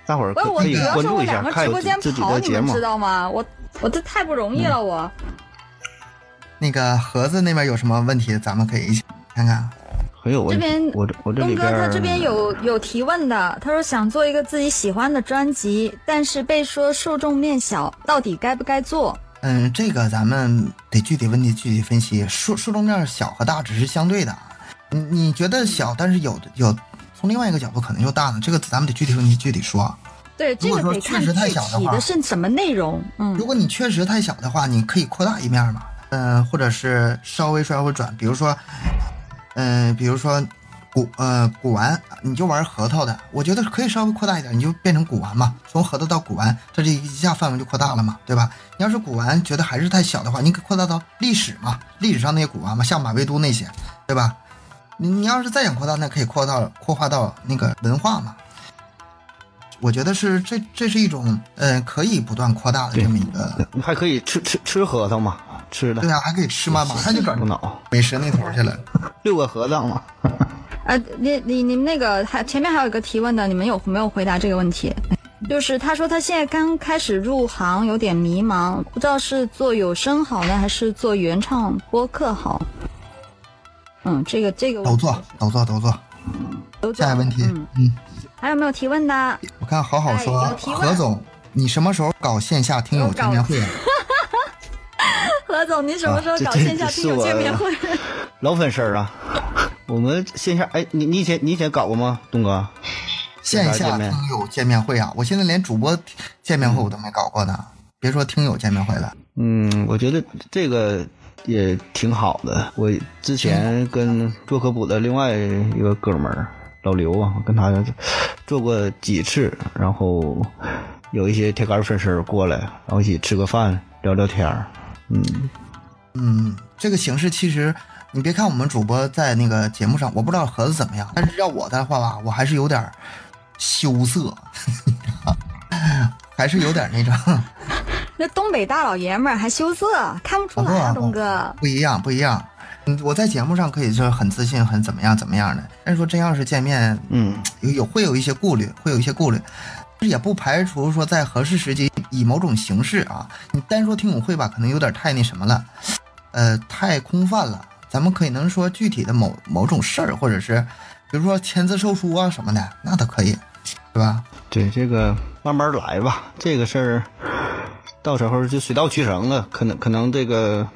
大伙儿我，可可以关注一下，看直播间自己跑，的节目你们知。道吗？我我这太不容易了，我。那个盒子那边有什么问题，咱们可以一起看看。很有问题这边。我这我这东哥里边儿他这边有有提问的，他说想做一个自己喜欢的专辑，但是被说受众面小，到底该不该做？嗯，这个咱们得具体问题具体分析，受受众面小和大只是相对的。你你觉得小，但是有有从另外一个角度可能又大呢，这个咱们得具体问题具体说。对，这如个确实太具体小的话的是什么内容。嗯如果你确实太小的话，你可以扩大一面嘛，嗯、或者是稍微稍微转，比如说，嗯、比如说古呃古玩，你就玩核桃的，我觉得可以稍微扩大一点，你就变成古玩嘛，从核桃到古玩，这这一下范围就扩大了嘛，对吧？你要是古玩觉得还是太小的话，你可扩大到历史嘛，历史上那些古玩嘛，像马未都那些，对吧？你你要是再想扩大，那可以扩到扩化到那个文化嘛。我觉得是这这是一种呃可以不断扩大的这么一个，你还可以吃吃吃核桃嘛，吃的对啊，还可以吃吗，马上就转无脑美食那头去了。[LAUGHS] 六个核桃嘛。[LAUGHS] 呃，你你你们那个还前面还有一个提问的，你们有没有回答这个问题？就是他说他现在刚开始入行，有点迷茫，不知道是做有声好呢，还是做原创播客好。嗯，这个这个都做，都做，都做。都做下一个问题，嗯，嗯，还有没有提问的？我看好好说何总，你什么时候搞线下听友见面会啊？[LAUGHS] 何总，你什么时候啊这这搞线下听友见面会？[LAUGHS] 老粉丝儿啊，我们线下哎，你你以前你以前搞过吗，东哥？线下听友见面会啊！我现在连主播见面会我都没搞过呢，别说听友见面会了。嗯，我觉得这个也挺好的。我之前跟做科普的另外一个哥们儿老刘啊，我跟他做过几次，然后有一些铁杆粉丝儿过来，然后一起吃个饭聊聊天儿。嗯，嗯，这个形式其实，你别看我们主播在那个节目上，我不知道盒子怎么样，但是要我的话吧，我还是有点羞涩，[LAUGHS] 还是有点那种 [LAUGHS] 那东北大老爷们儿还羞涩，看不出来啊，东哥。不一样，不一样。嗯，我在节目上可以说很自信，很怎么样怎么样的，但是说真要是见面，嗯，有有会有一些顾虑，会有一些顾虑，也不排除说在合适时机以某种形式啊，你单说听友会吧，可能有点太那什么了，呃，太空泛了。咱们可以能说具体的某某种事儿，或者是比如说签字售书啊什么的，那都可以，对吧？对，这个慢慢来吧，这个事儿。到时候就水到渠成了，可能可能这个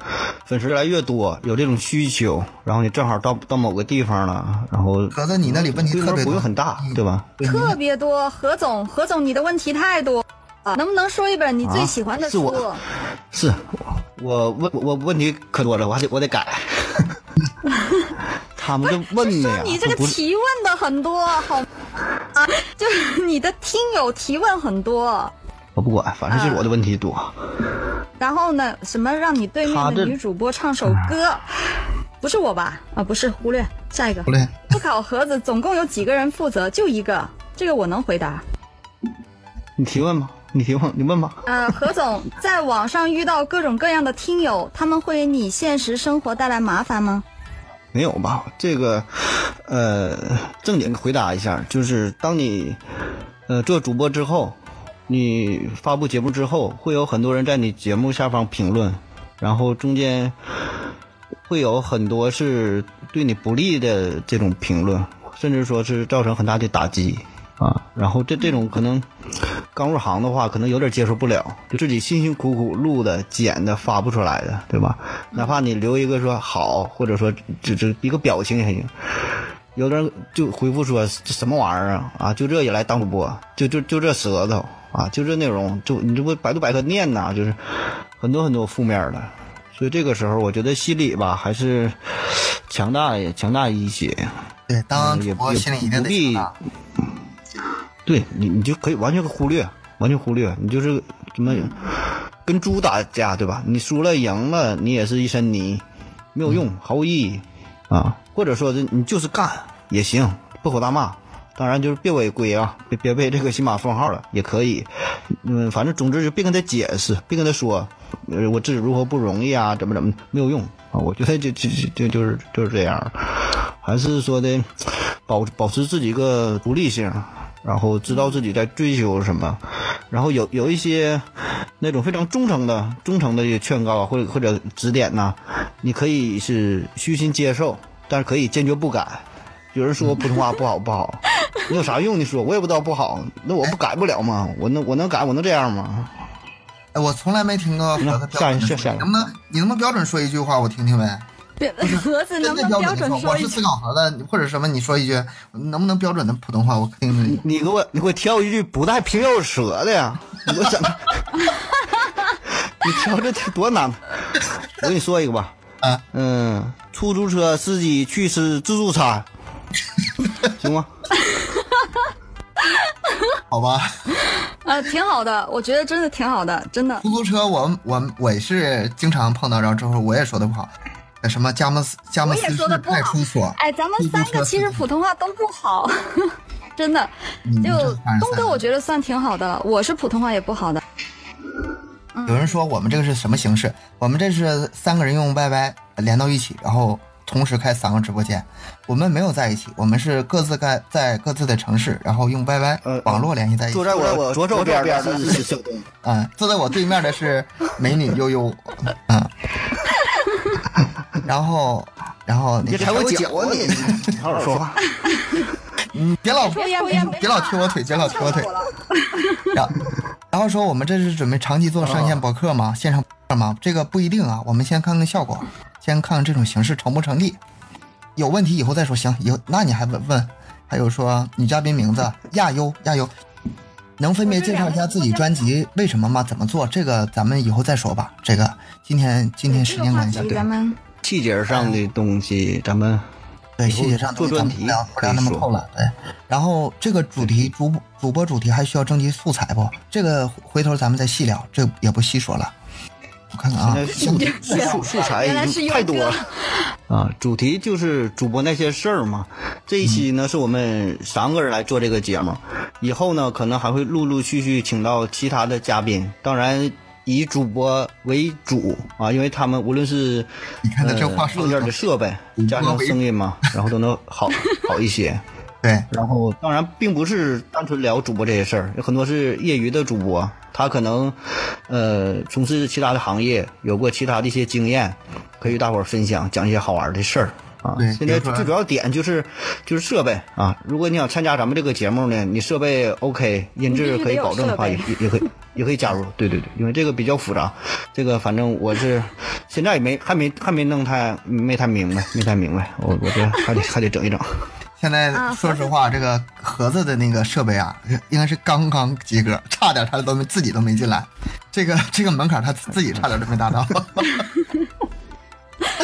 粉丝越来越多，有这种需求，然后你正好到到某个地方了，然后合着你那里问题规模特别多，不用很大，对吧？特别多，何总，何总，你的问题太多啊！能不能说一本你最喜欢的书？啊 [LAUGHS] 是我是我问我问题可多了，我还得我得改。[LAUGHS] 他们就问是的呀，说你这个提问的很多，好啊，就是你的听友提问很多。我不管，反正就是我的问题多。然后呢，什么让你对面的女主播唱首歌？不是我吧？啊，不是，忽略下一个忽略，不考盒子总共有几个人负责？就一个，这个我能回答。你提问吧，你提问，你问吧。呃，何总，[LAUGHS] 在网上遇到各种各样的听友，他们会给你现实生活带来麻烦吗？没有吧？这个，呃，正经回答一下，就是当你，呃，做主播之后，你发布节目之后，会有很多人在你节目下方评论，然后中间会有很多是对你不利的这种评论，甚至说是造成很大的打击啊。然后这这种可能刚入行的话，可能有点接受不了，就自己辛辛苦苦录的、剪的、发不出来的，对吧？哪怕你留一个说好，或者说只只一个表情也行。有的人就回复说这什么玩意儿啊啊，就这也来当主播，就就就这舌头啊，就这内容，就你这不百度百科念呐，就是很多很多负面的。所以这个时候，我觉得心理吧还是强大也强大一些。对，当主播也心里一定得强大。对你，你就可以完全忽略，完全忽略，你就是怎么跟猪打架，对吧？你输了赢了，你也是一身泥，没有用，毫无意义啊。或者说，你就是干也行，破口大骂。当然就是别违规啊，别别被这个新马封号了，也可以。嗯，反正总之就别跟他解释，别跟他说，呃，我自己如何不容易啊，怎么怎么没有用啊。我觉得就就就就是就是这样，还是说的保保持自己一个独立性，然后知道自己在追求什么，然后有有一些那种非常忠诚的忠诚的一个劝告或者或者指点呐、你可以是虚心接受，但是可以坚决不改有人说普通话不好 [LAUGHS] 不好，你有啥用？你说我也不知道不好，那我不改不了吗？我能我能改？我能这样吗？哎，我从来没听过盒子标准能不能你能不能标准说一句话，我听听呗？别盒子能真不能标的标准说，我？是思考盒子，或者什么，你说一句，能不能标准的普通话，我听听。你给我你给我挑一句不带平翘舌的呀！我怎么？[LAUGHS] 你挑这多难。我跟你说一个吧，啊，嗯，出租车司机去吃自助餐，行吗？[LAUGHS] 好吧，呃，挺好的，我觉得真的挺好的，真的。出租车我我我也是经常碰到然后之后，我也说的不好。呃什么佳木斯佳木我也斯市说得不好派出所，哎，咱们三个其实普通话都不好，[LAUGHS] 真的。就东哥，我觉得算挺好的，我是普通话也不好的。有人说我们这个是什么形式？我们这是三个人用 YY 连到一起，然后同时开三个直播间。我们没有在一起，我们是各自在在各自的城市，然后用 YY 呃网络联系在一起坐。在我左手边的是是小东，嗯，[LAUGHS] 坐在我对面的是美女悠悠，[LAUGHS] 嗯，然后然后你踩我脚啊你！你好好说话。你别老别老踢我腿，别老踢我腿。[LAUGHS] 然后然后说我们这是准备长期做上线博客吗？线上博客吗？这个不一定啊，我们先看看效果，先看看这种形式成不成立。有问题以后再说。行，以后那你还问问？还有说女嘉宾名字亚优亚优，能分别介绍一下自己专辑为什么吗？怎么做？这个咱们以后再说吧。这个今天今天时间关系这个话，题咱们细节上的东西，咱们对细节上做专题咱们不聊不聊那么透了。对，然后这个主题主主播主题还需要征集素材不？这个回头咱们再细聊，这也不细说了。我看看啊，现在素素素材太多了啊！主题就是主播那些事儿嘛。这一期呢是我们三个人来做这个节目，以后呢可能还会陆陆续续请到其他的嘉宾，当然以主播为主啊，因为他们无论是你看他这话呃硬件的设备加上声音嘛，[LAUGHS] 然后都能好好一些。对，然后当然并不是单纯聊主播这些事儿，有很多是业余的主播，他可能呃从事其他的行业，有过其他的一些经验，可以与大伙儿分享，讲一些好玩的事儿。啊，现在最主要点就是就是设备啊！如果你想参加咱们这个节目呢，你设备 OK，音质可以保证的话，也也也可以也可以加入。对对对，因为这个比较复杂，这个反正我是现在也没还没还没弄太没太明白，没太明白，我我这还得还得整一整。现在啊说实话，这个盒子的那个设备啊，应该是刚刚及格，差点他都没自己都没进来，这个这个门槛他自己差点都没达到。[LAUGHS]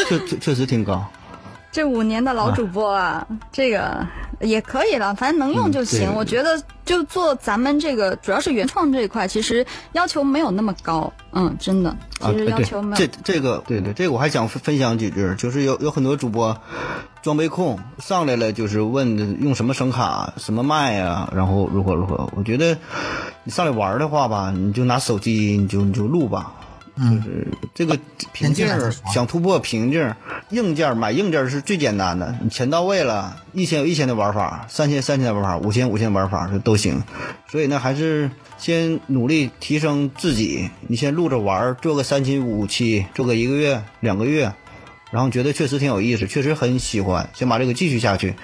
确确确实挺高。[LAUGHS] 这五年的老主播啊，这个也可以了，反正能用就行。嗯我觉得就做咱们这个，主要是原创这一块，其实要求没有那么高。嗯，真的，啊，其实要求没有。这这个对对，这个我还想分分享几句，就是有有很多主播装备控上来了，就是问用什么声卡、什么麦啊、然后如何如何。我觉得你上来玩的话吧，你就拿手机，你就你就录吧。就是这个瓶颈想突破瓶颈儿，硬件儿买硬件儿是最简单的，你钱到位了，一千有一千的玩法，三千三千的玩法，五千五千的玩法这都行。所以呢，还是先努力提升自己，你先录着玩，做个三期五期，做个一个月两个月，然后觉得确实挺有意思，确实很喜欢，先把这个继续下去，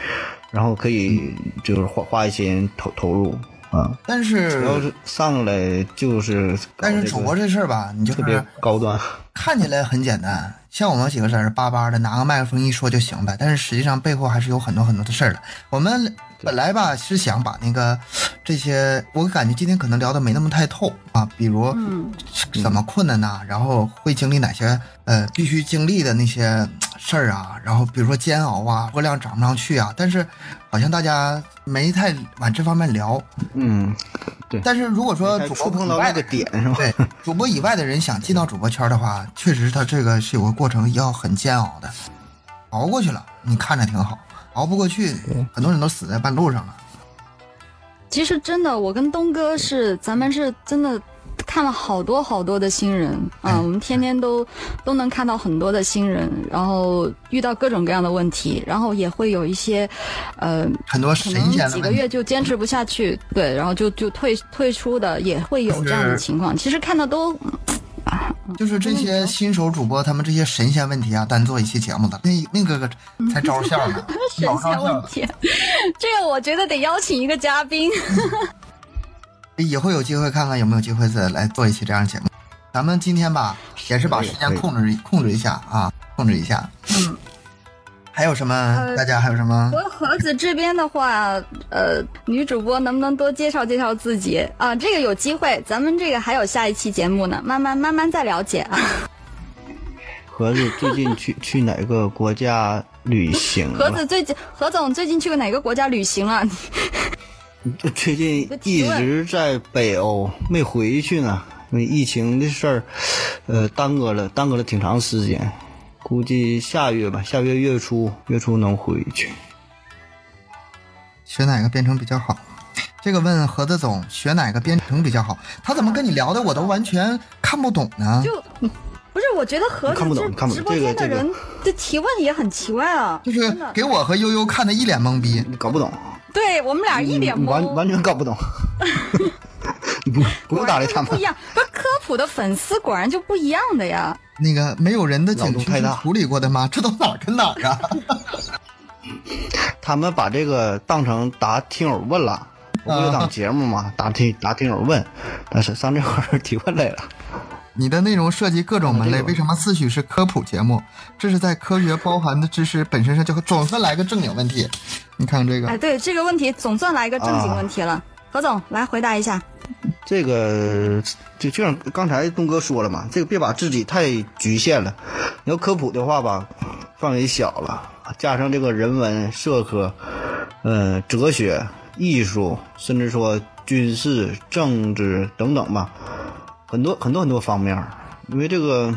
然后可以就是花花一些投投入啊。但是要是上来就是这个但是主播这事儿吧，你就特别是高端，看起来很简单，像我们几个在这叭叭的拿个麦克风一说就行呗，但是实际上背后还是有很多很多的事儿的。我们本来吧是想把那个这些，我感觉今天可能聊的没那么太透啊，比如嗯怎么困难呐、然后会经历哪些呃必须经历的那些事儿啊，然后比如说煎熬啊，播量涨不上去啊，但是好像大家没太往这方面聊。嗯，对但是如果说主播触碰到那个以外的点 [LAUGHS] 是吧？对，主播以外的人想进到主播圈的话，[LAUGHS] 确实他这个是有个过程，要很煎熬的。熬过去了，你看着挺好；熬不过去，很多人都死在半路上了。其实真的，我跟东哥是，咱们是真的看了好多好多的新人啊、哎我们天天都都能看到很多的新人，然后遇到各种各样的问题，然后也会有一些，呃，很多可神能几个月就坚持不下去，对，然后就就退退出的也会有这样的情况。其实看的都，啊，就是这些新手主播，他们这些神仙问题啊，单做一期节目的，那那个个才 [LAUGHS] 招笑呢，神仙问。题，这个我觉得得邀请一个嘉宾。以后有机会看看有没有机会再来做一期这样的节目。咱们今天吧，也是把时间控制控制一下啊，控制一下。嗯，还有什么？呃大家还有什么？和盒子这边的话，呃，女主播能不能多介绍介绍自己啊？这个有机会，咱们这个还有下一期节目呢，慢慢慢慢再了解啊。[LAUGHS] 盒子最近去去哪个国家旅行盒？子最近，何总最近去过哪个国家旅行了？[LAUGHS] 最近一直在北欧，没回去呢，因为疫情的事儿，呃，耽搁了，耽搁了挺长时间。估计下月吧，下月月初月初能回去。学哪个编程比较好？这个问盒子总学哪个编程比较好？他怎么跟你聊的我都完全看不懂呢？就不是，我觉得盒子看不懂这看不懂直播间的这个人的提问也很奇怪啊，就是给我和悠悠看的一脸懵逼。你搞不懂，对我们俩一脸懵，嗯完完全搞不懂。不 [LAUGHS] 不用搭理他们不一，样。不是科普的粉丝果然就不一样的呀。那个没有人的脑景区是洞太大处理过的吗？这都哪儿跟哪儿啊？[LAUGHS] 他们把这个当成答听友问了，我们有档节目嘛，答听答听友问，但是上这块儿提问来了。你的内容涉及各种门类，为什么自诩是科普节目？这是在科学包含的知识本身上就总算来个正经问题。你看这个哎，个，对这个问题总算来个正经问题了，何总来回答一下。这个就就像刚才东哥说了嘛，这个别把自己太局限了。你要科普的话吧，范围小了，加上这个人文、社科、呃哲学、艺术，甚至说军事、政治等等吧，很多很多很多方面儿，因为这个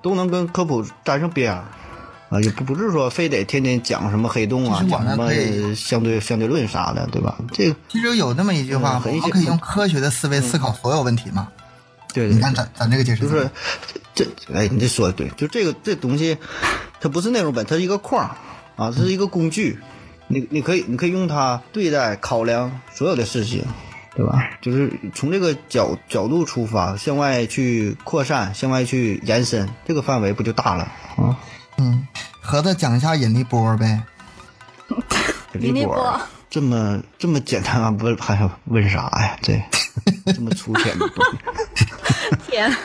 都能跟科普沾上边儿。啊，也不不是说非得天天讲什么黑洞啊讲什么相对相对论啥的，对吧？这个其实有那么一句话，嗯很我们可以用科学的思维思考所有问题嘛。对对你看咱咱这个解释就是这这哎，你这说的对，就这个这东西，它不是内容本，它是一个框儿啊，它是一个工具，你你可以你可以用它对待考量所有的事情，对吧？就是从这个角角度出发，向外去扩散，向外去延伸，这个范围不就大了啊？嗯，和他讲一下引力波呗。引力波波这么这么简单啊？问还要问啥呀？这 [LAUGHS] 这么粗浅的东西。[LAUGHS] 天，[LAUGHS]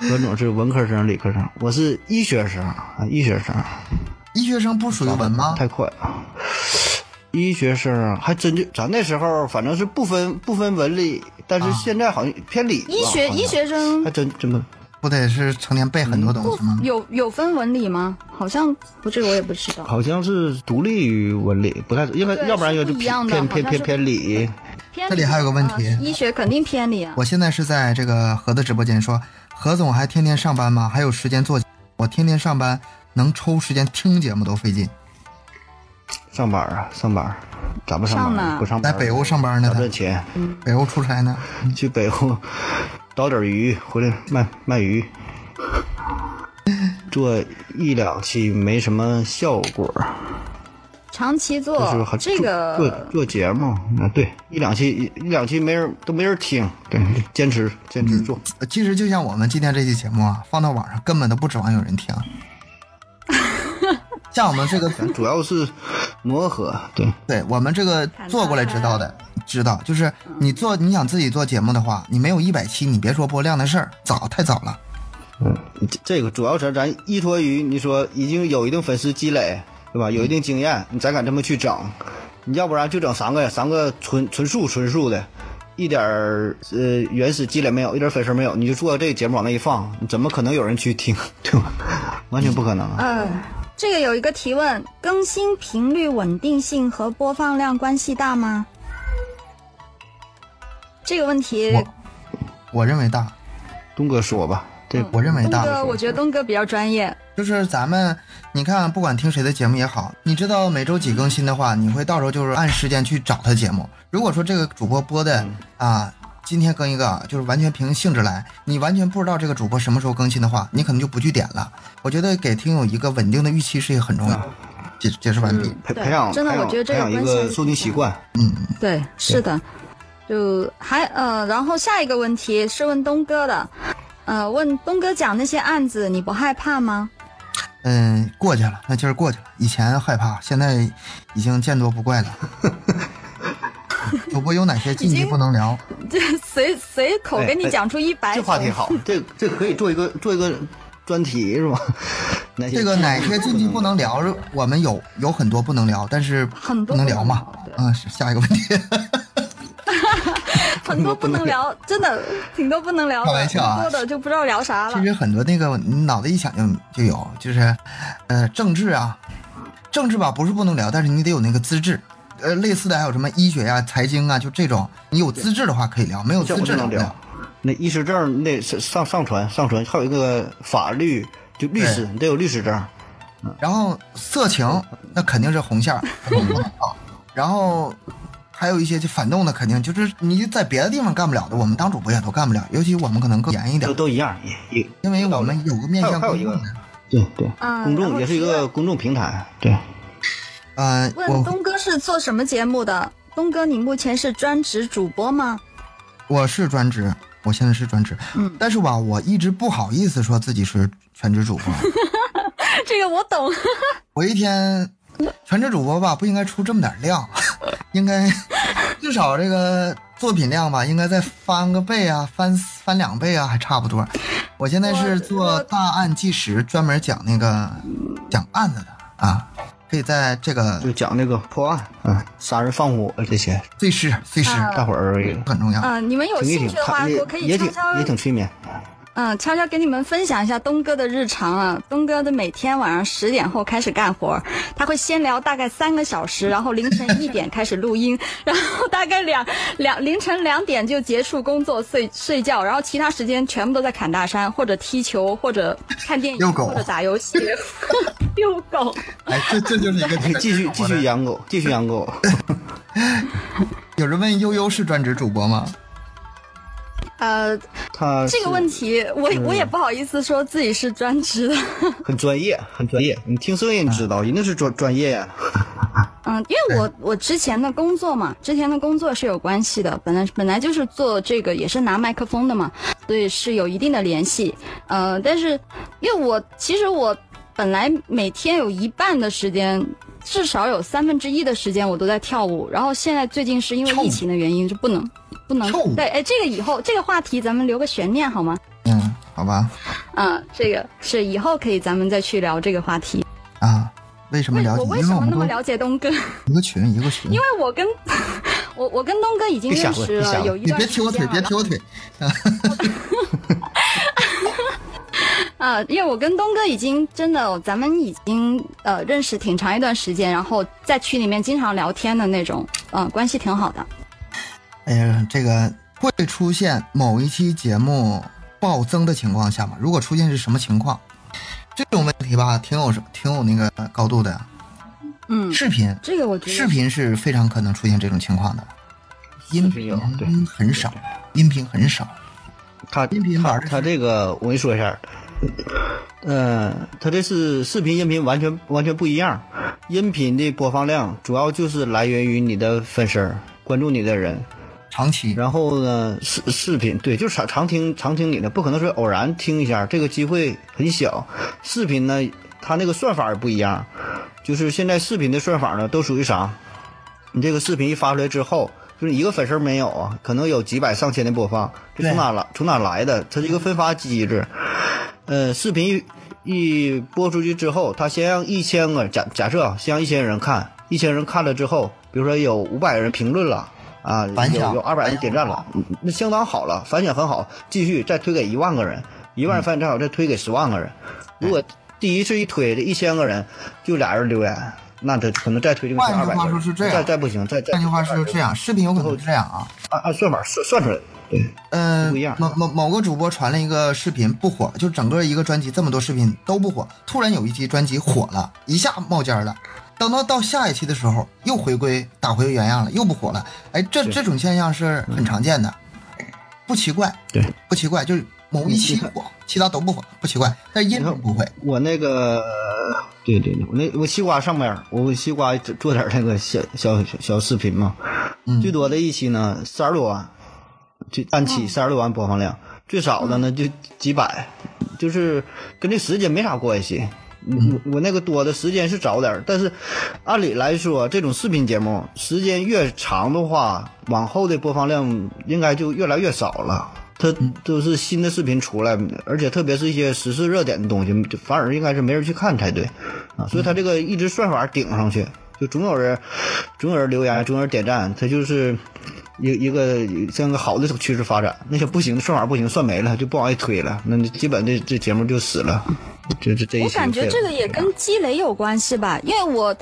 何总是文科生、理科生，我是医学生啊，医学生。医学生不属于文吗？太快了。医学生还真就，咱那时候反正是不分不分文理，但是现在好像偏理医学医学生还真真不不得是成天背很多东西吗？有有分文理吗？好像不，这个我也不知道。好像是独立于文理，不太应该，要不然就是是不一样偏偏偏偏偏理。这里还有个问题啊医学肯定偏理啊。我现在是在这个何的直播间说，何总还天天上班吗？还有时间做？我天天上班，能抽时间听节目都费劲。上班啊，上班，咋不上上呢班？不上班，在北欧上班呢咋他赚钱？北欧出差呢，[LAUGHS] 去北欧 [LAUGHS] 倒点鱼回来卖卖鱼，[LAUGHS] 做一两期没什么效果。长期做还这个做，做节目啊，对，一两期一一两期没人都没人听，对，坚持坚持做，其实就像我们今天这期节目啊，放到网上根本都不指望有人听。像我们这个，主要是磨合，对，对我们这个做过来知道的，知道就是你做你想自己做节目的话，你没有一百期，你别说播量的事儿，早太早了。嗯，这这个主要是咱依托于你说已经有一定粉丝积累，对吧？有一定经验，你才敢这么去整，你要不然就整三个三个纯纯素纯素的。一点儿呃原始积累没有，一点粉丝没有，你就做这个节目往那一放，怎么可能有人去听，[LAUGHS] 对吧？完全不可能啊！呃，这个有一个提问：更新频率稳定性和播放量关系大吗？这个问题，我我认为大，东哥说吧，这我认为大。东哥，我觉得东哥比较专业。就是咱们，你看，不管听谁的节目也好，你知道每周几更新的话，你会到时候就是按时间去找他节目。如果说这个主播播的啊，今天更一个，就是完全凭性质来，你完全不知道这个主播什么时候更新的话，你可能就不去点了。我觉得给听友一个稳定的预期是很重要的。解解释完毕。培培养真的我觉得这个培养一个收听习惯，嗯对，是的。就还呃，然后下一个问题是问东哥的，呃，问东哥讲那些案子你不害怕吗？嗯，过去了，那劲儿过去了。以前害怕，现在已经见多不怪了。[LAUGHS] [LAUGHS] 主播有哪些禁忌不能聊？[LAUGHS] 这随随口给你讲出一百这话题好，[LAUGHS] 这这可以做一个做一个专题是吧？这个哪些禁忌不能聊？我们有有很多不能聊，但是很多不能聊嘛。嗯，是下一个问题。很多不能聊，真的挺多不能聊的，开玩笑啊多的就不知道聊啥了其。实很多那个你脑子一想就就有，就是，呃，政治啊，政治吧不是不能聊，但是你得有那个资质。呃，类似的还有什么医学呀、财经啊，就这种，你有资质的话可以聊，没有资我就能聊。那医师证你得上上上传上传，还有一个法律就律师，你得有律师证。然后色情那肯定是红线 [LAUGHS] 然后还有一些就反动的，肯定就是你在别的地方干不了的，我们当主播也都干不了，尤其我们可能更严一点都，都一样，因为我们有个面向还有一个公众。对对，嗯公众也是一个公众平台，对。呃，问东哥是做什么节目的？东哥，你目前是专职主播吗？我是专职，我现在是专职，嗯但是吧，我一直不好意思说自己是全职主播。[LAUGHS] 这个我懂。我一天全职主播吧，不应该出这么点量，应该至少这个作品量吧，应该再翻个倍啊，翻翻两倍啊，还差不多。我现在是做大案纪实，专门讲那个讲案子的啊，可以在这个就讲那个破案，嗯，杀人放火这些，碎尸碎尸啊大伙儿也很重要。嗯、你们有兴趣的，话，我可以也挺也挺催眠。嗯，悄悄给你们分享一下东哥的日常啊。东哥的每天晚上十点后开始干活，他会先聊大概三个小时，然后凌晨一点开始录音，[LAUGHS] 然后大概两两凌晨两点就结束工作睡睡觉，然后其他时间全部都在砍大山或者踢球或者看电影或者打游戏，[LAUGHS] 遛狗。[LAUGHS] 哎，这这就是一个继续继续养狗，继续养狗。有人问悠悠是专职主播吗？呃，他这个问题题我我也不好意思说自己是专职的。[LAUGHS] 很专业，很专业。你听声音知道，一定是专专业呀。嗯，因为我 [LAUGHS] 我之前的工作嘛，之前的工作是有关系的，本来本来就是做这个，也是拿麦克风的嘛，所以是有一定的联系。呃，但是因为我其实我本来每天有一半的时间，至少有三分之一的时间我都在跳舞，然后现在最近是因为疫情的原因，就不能不能对，哎，这个以后这个话题咱们留个悬念好吗？嗯，好吧。嗯，这个是以后可以咱们再去聊这个话题。啊，为什么了解？我为什么那么了解东哥？一个群一个群。因为我跟 [LAUGHS] 我我跟东哥已经认识了有一段时间了别踢我腿，别踢我腿。[LAUGHS] 啊，因为我跟东哥已经真的，咱们已经呃认识挺长一段时间，然后在群里面经常聊天的那种，嗯、关系挺好的。哎呀，这个会出现某一期节目暴增的情况下吗？如果出现是什么情况？这种问题吧，挺有挺有那个高度的。嗯，视频，这个我觉得视频是非常可能出现这种情况的，音频有对很少，音频很少。他音频版他他这个我跟你说一下，嗯，它这是视频音频完全完全不一样。音频的播放量主要就是来源于你的粉丝儿关注你的人，长期然后呢视视频对，就是常常听常听你的，不可能说偶然听一下，这个机会很小。视频呢，它那个算法也不一样，就是现在视频的算法呢都属于啥？你这个视频一发出来之后，就是一个粉丝儿没有啊，可能有几百上千的播放，这从哪来？从哪来的？它是一个分发机制。呃，视频一一播出去之后，他先让一千个假假设啊，先让一千人看，一千人看了之后，比如说有五百人评论了。啊，反响有有二百人点赞了，嗯那相当好了，反响很好。继续再推给一万个人，一万人反响好，再推给十万个人。如果第一次一推这一千个人就俩人留言，那他可能再推进去换句话二百个人，说是这样再再不行，再再换句话说是这样，视频有可能是这样啊。按按算法算算出来的，对，嗯不一样，某某某个主播传了一个视频不火，就整个一个专辑这么多视频都不火，突然有一期专辑火了，一下冒尖儿了。等到到下一期的时候，又回归打回原样了，又不火了。哎，这这种现象是很常见的，不奇怪，对，不奇怪，就是某一期火，其他都不火，不奇怪。但音频不会，我那个，对对对，我那我西瓜上面，我西瓜做点那个小小小小视频嘛，嗯最多的一期呢三十多万，就按起三十六万播放量，最少的呢就几百，就是跟这时间没啥关系。我我那个多的时间是早点儿，但是按理来说，这种视频节目时间越长的话，往后的播放量应该就越来越少了。它都是新的视频出来，而且特别是一些时事热点的东西，就反而应该是没人去看才对啊。所以它这个一直算法顶上去，就总有人总有人留言，总有人点赞，它就是一一个像个好的趋势发展。那些不行的算法不行，算没了就不往外推了，那基本这这节目就死了。这这这一我感觉这个也跟积累有关系吧，因为我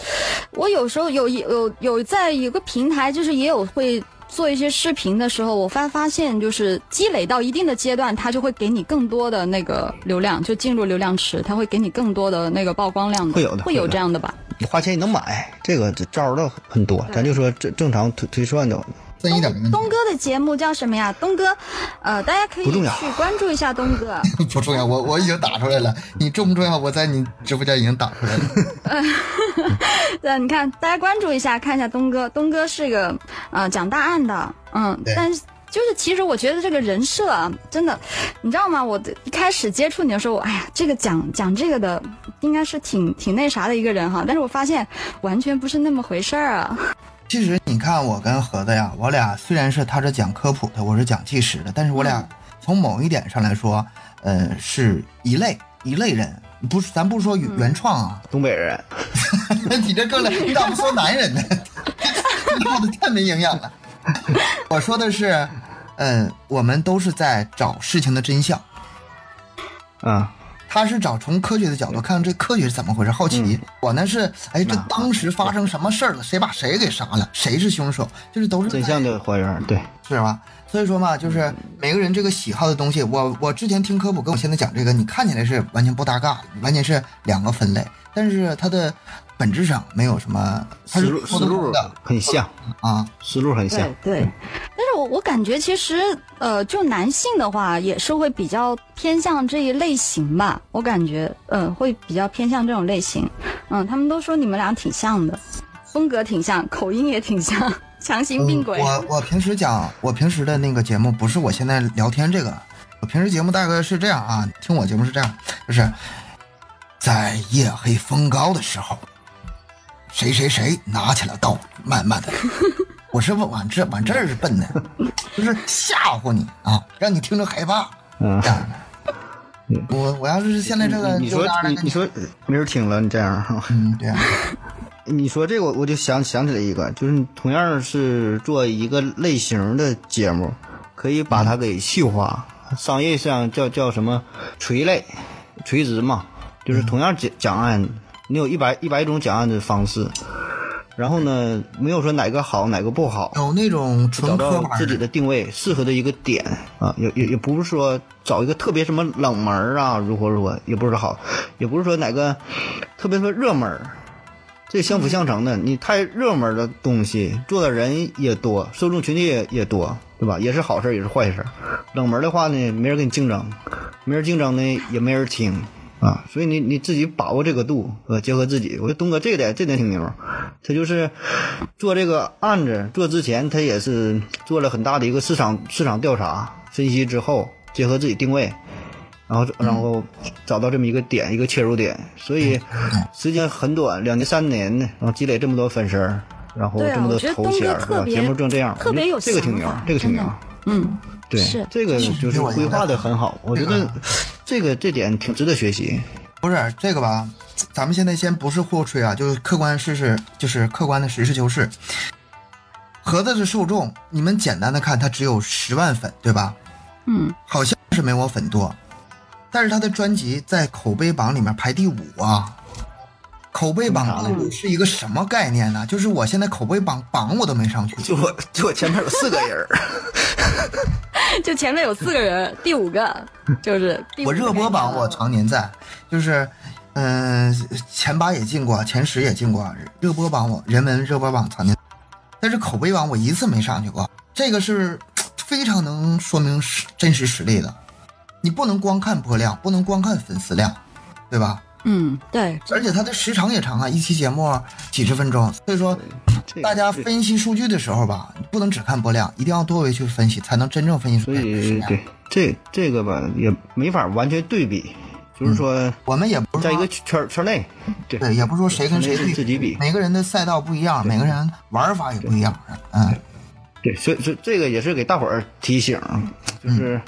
我有时候有有有在有个平台，就是也有会做一些视频的时候，我发发现就是积累到一定的阶段，它就会给你更多的那个流量，就进入流量池，它会给你更多的那个曝光量的，会会有的会有这样的吧？你花钱你能买，这个这招儿倒很多。咱就说正正常推推算的，这一点没问题东哥的节目叫什么呀？东哥，呃，大家可以去关注一下东哥。[LAUGHS] 不重要，我我已经打出来了。你重不重要？我在你直播间已经打出来了。[LAUGHS] 对，你看，大家关注一下，看一下东哥。东哥是个呃讲大案的，嗯，但是就是其实我觉得这个人设啊，真的，你知道吗？我一开始接触你的时候，哎呀，这个讲讲这个的应该是挺挺那啥的一个人哈，但是我发现完全不是那么回事儿啊。其实你看我跟盒子呀，我俩虽然是他是讲科普的，我是讲纪实的，但是我俩从某一点上来说，呃，是一类一类人。不是，咱不说原原创啊，东北人，[LAUGHS] 你这更了，你咋不说男人呢？[LAUGHS] 闹得太没营养了。我说的是，嗯，我们都是在找事情的真相。啊，他是找从科学的角度看这科学是怎么回事，好奇。我呢是，哎，这啊当时发生什么事儿了？谁把谁给杀了？谁是凶手？就是都是真相的还原，对，是吧？所以说嘛，就是每个人这个喜好的东西，我我之前听科普跟我现在讲这个，你看起来是完全不搭嘎，完全是两个分类，但是它的本质上没有什么，思路思路的很像，啊。思路很像对。对，但是我我感觉其实呃，就男性的话也是会比较偏向这一类型吧，我感觉嗯、呃、会比较偏向这种类型。嗯，他们都说你们俩挺像的，风格挺像，口音也挺像，强行并轨。嗯我我平时讲，我平时的那个节目不是我现在聊天这个，我平时节目大概是这样啊，听我节目是这样，就是在夜黑风高的时候，谁谁谁拿起了刀，慢慢的，[LAUGHS] 我是往往这往这儿奔的，就是吓唬你啊，让你听着害怕。嗯这，样的。我我要是现在这个你你说你你说没人听了，你这样哈。嗯对啊，[LAUGHS] 你说这个，我就想想起来一个，就是同样是做一个类型的节目，可以把它给细化。商业上叫叫什么垂类、垂直嘛，就是同样讲讲案，你有一百一百种讲案的方式，然后呢，没有说哪个好哪个不好，有那种纯找到自己的定位，适合的一个点啊，也也也不是说找一个特别什么冷门儿啊，如何如何，也不是好，也不是说哪个特别说热门儿，这相辅相成的。你太热门的东西，做的人也多，受众群体也也多，对吧？也是好事，也是坏事。冷门的话呢，没人跟你竞争，没人竞争呢，也没人听。啊，所以你你自己把握这个度，呃，结合自己。我觉得东哥这点这点挺牛，他就是做这个案子做之前，他也是做了很大的一个市场市场调查分析之后，结合自己定位，然后然后找到这么一个点一个切入点，所以时间很短，两年三年呢，然后积累这么多粉丝儿，然后这么多头衔儿，是吧？节目正这样，特别有这个挺牛这个挺牛。嗯，对是，这个就是规划的很好，我觉得这个这点挺值得学习。不是这个吧？咱们现在先不是互吹啊，就是客观事实，就是客观的实事求是。盒子的受众，你们简单的看，他只有十万粉，对吧？嗯，好像是没我粉多，但是他的专辑在口碑榜里面排第五啊。口碑榜是一个什么概念呢？就是我现在口碑榜榜我都没上去，就我就我前面有四个人，[LAUGHS] 就前面有四个人，第五个就是第五我热播榜我常年在，就是嗯、前八也进过，前十也进过，热播榜我人文热播榜常年，但是口碑榜我一次没上去过，这个是非常能说明实真实实力的。你不能光看播量，不能光看粉丝量，对吧？嗯，对，而且它的时长也长啊，一期节目几十分钟，所以说大家分析数据的时候吧，不能只看播量，一定要多维去分析，才能真正分析出所来。对这这个吧也没法完全对比，就是说我们也不是在一个圈儿圈内，对。对，也不是说谁跟谁对自己比，每个人的赛道不一样，每个人玩法也不一样。嗯，对，所以这这个也是给大伙儿提醒，就是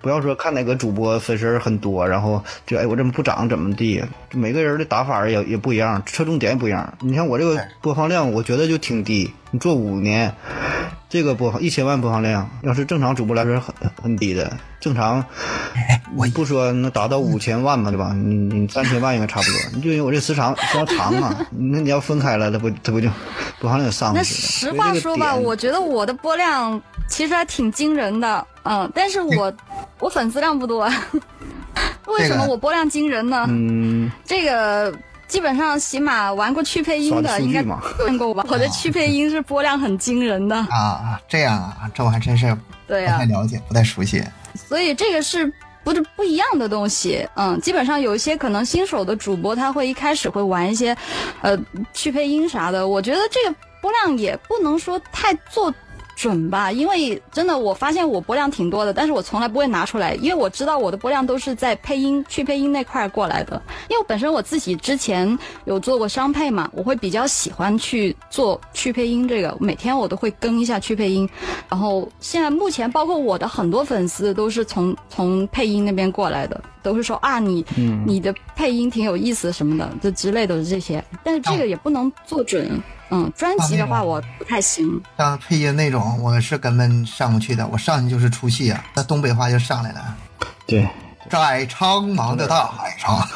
不要说看哪个主播粉丝很多，然后就哎我这么不涨怎么地，每个人的打法也也不一样，侧重点也不一样。你像我这个播放量，我觉得就挺低，你做五年，这个播放一千万播放量，要是正常主播来说是很很低的，正常我不说能达到五千万嘛，对吧？你你三千万应该差不多，你就因为我这时长时长长嘛，[LAUGHS] 那你要分开了，它不它不就播放量上去了那？实话说吧，我觉得我的播量其实还挺惊人的，嗯，但是我 [LAUGHS] 我粉丝量不多，[LAUGHS] 为什么我播量惊人呢？嗯。这个基本上起码玩过去配音的应该看过吧？[LAUGHS] 我的去配音是播量很惊人的，啊，这样啊，这我还真是不对呀、太了解，不太熟悉。所以这个是不是不一样的东西？嗯，基本上有一些可能新手的主播，他会一开始会玩一些，呃，去配音啥的。我觉得这个播量也不能说太做准吧，因为真的我发现我播量挺多的，但是我从来不会拿出来，因为我知道我的播量都是在配音去配音那块儿过来的。因为本身我自己之前有做过商配嘛，我会比较喜欢去做去配音这个，每天我都会更一下去配音。然后现在目前包括我的很多粉丝都是从从配音那边过来的，都是说啊你、你的配音挺有意思什么的，这之类都是这些。但是这个也不能做准，嗯，专辑的话我不太行。像配音那种，我是根本上不去的，我上去就是出戏啊，那东北话就上来了。对，在苍茫的大海上，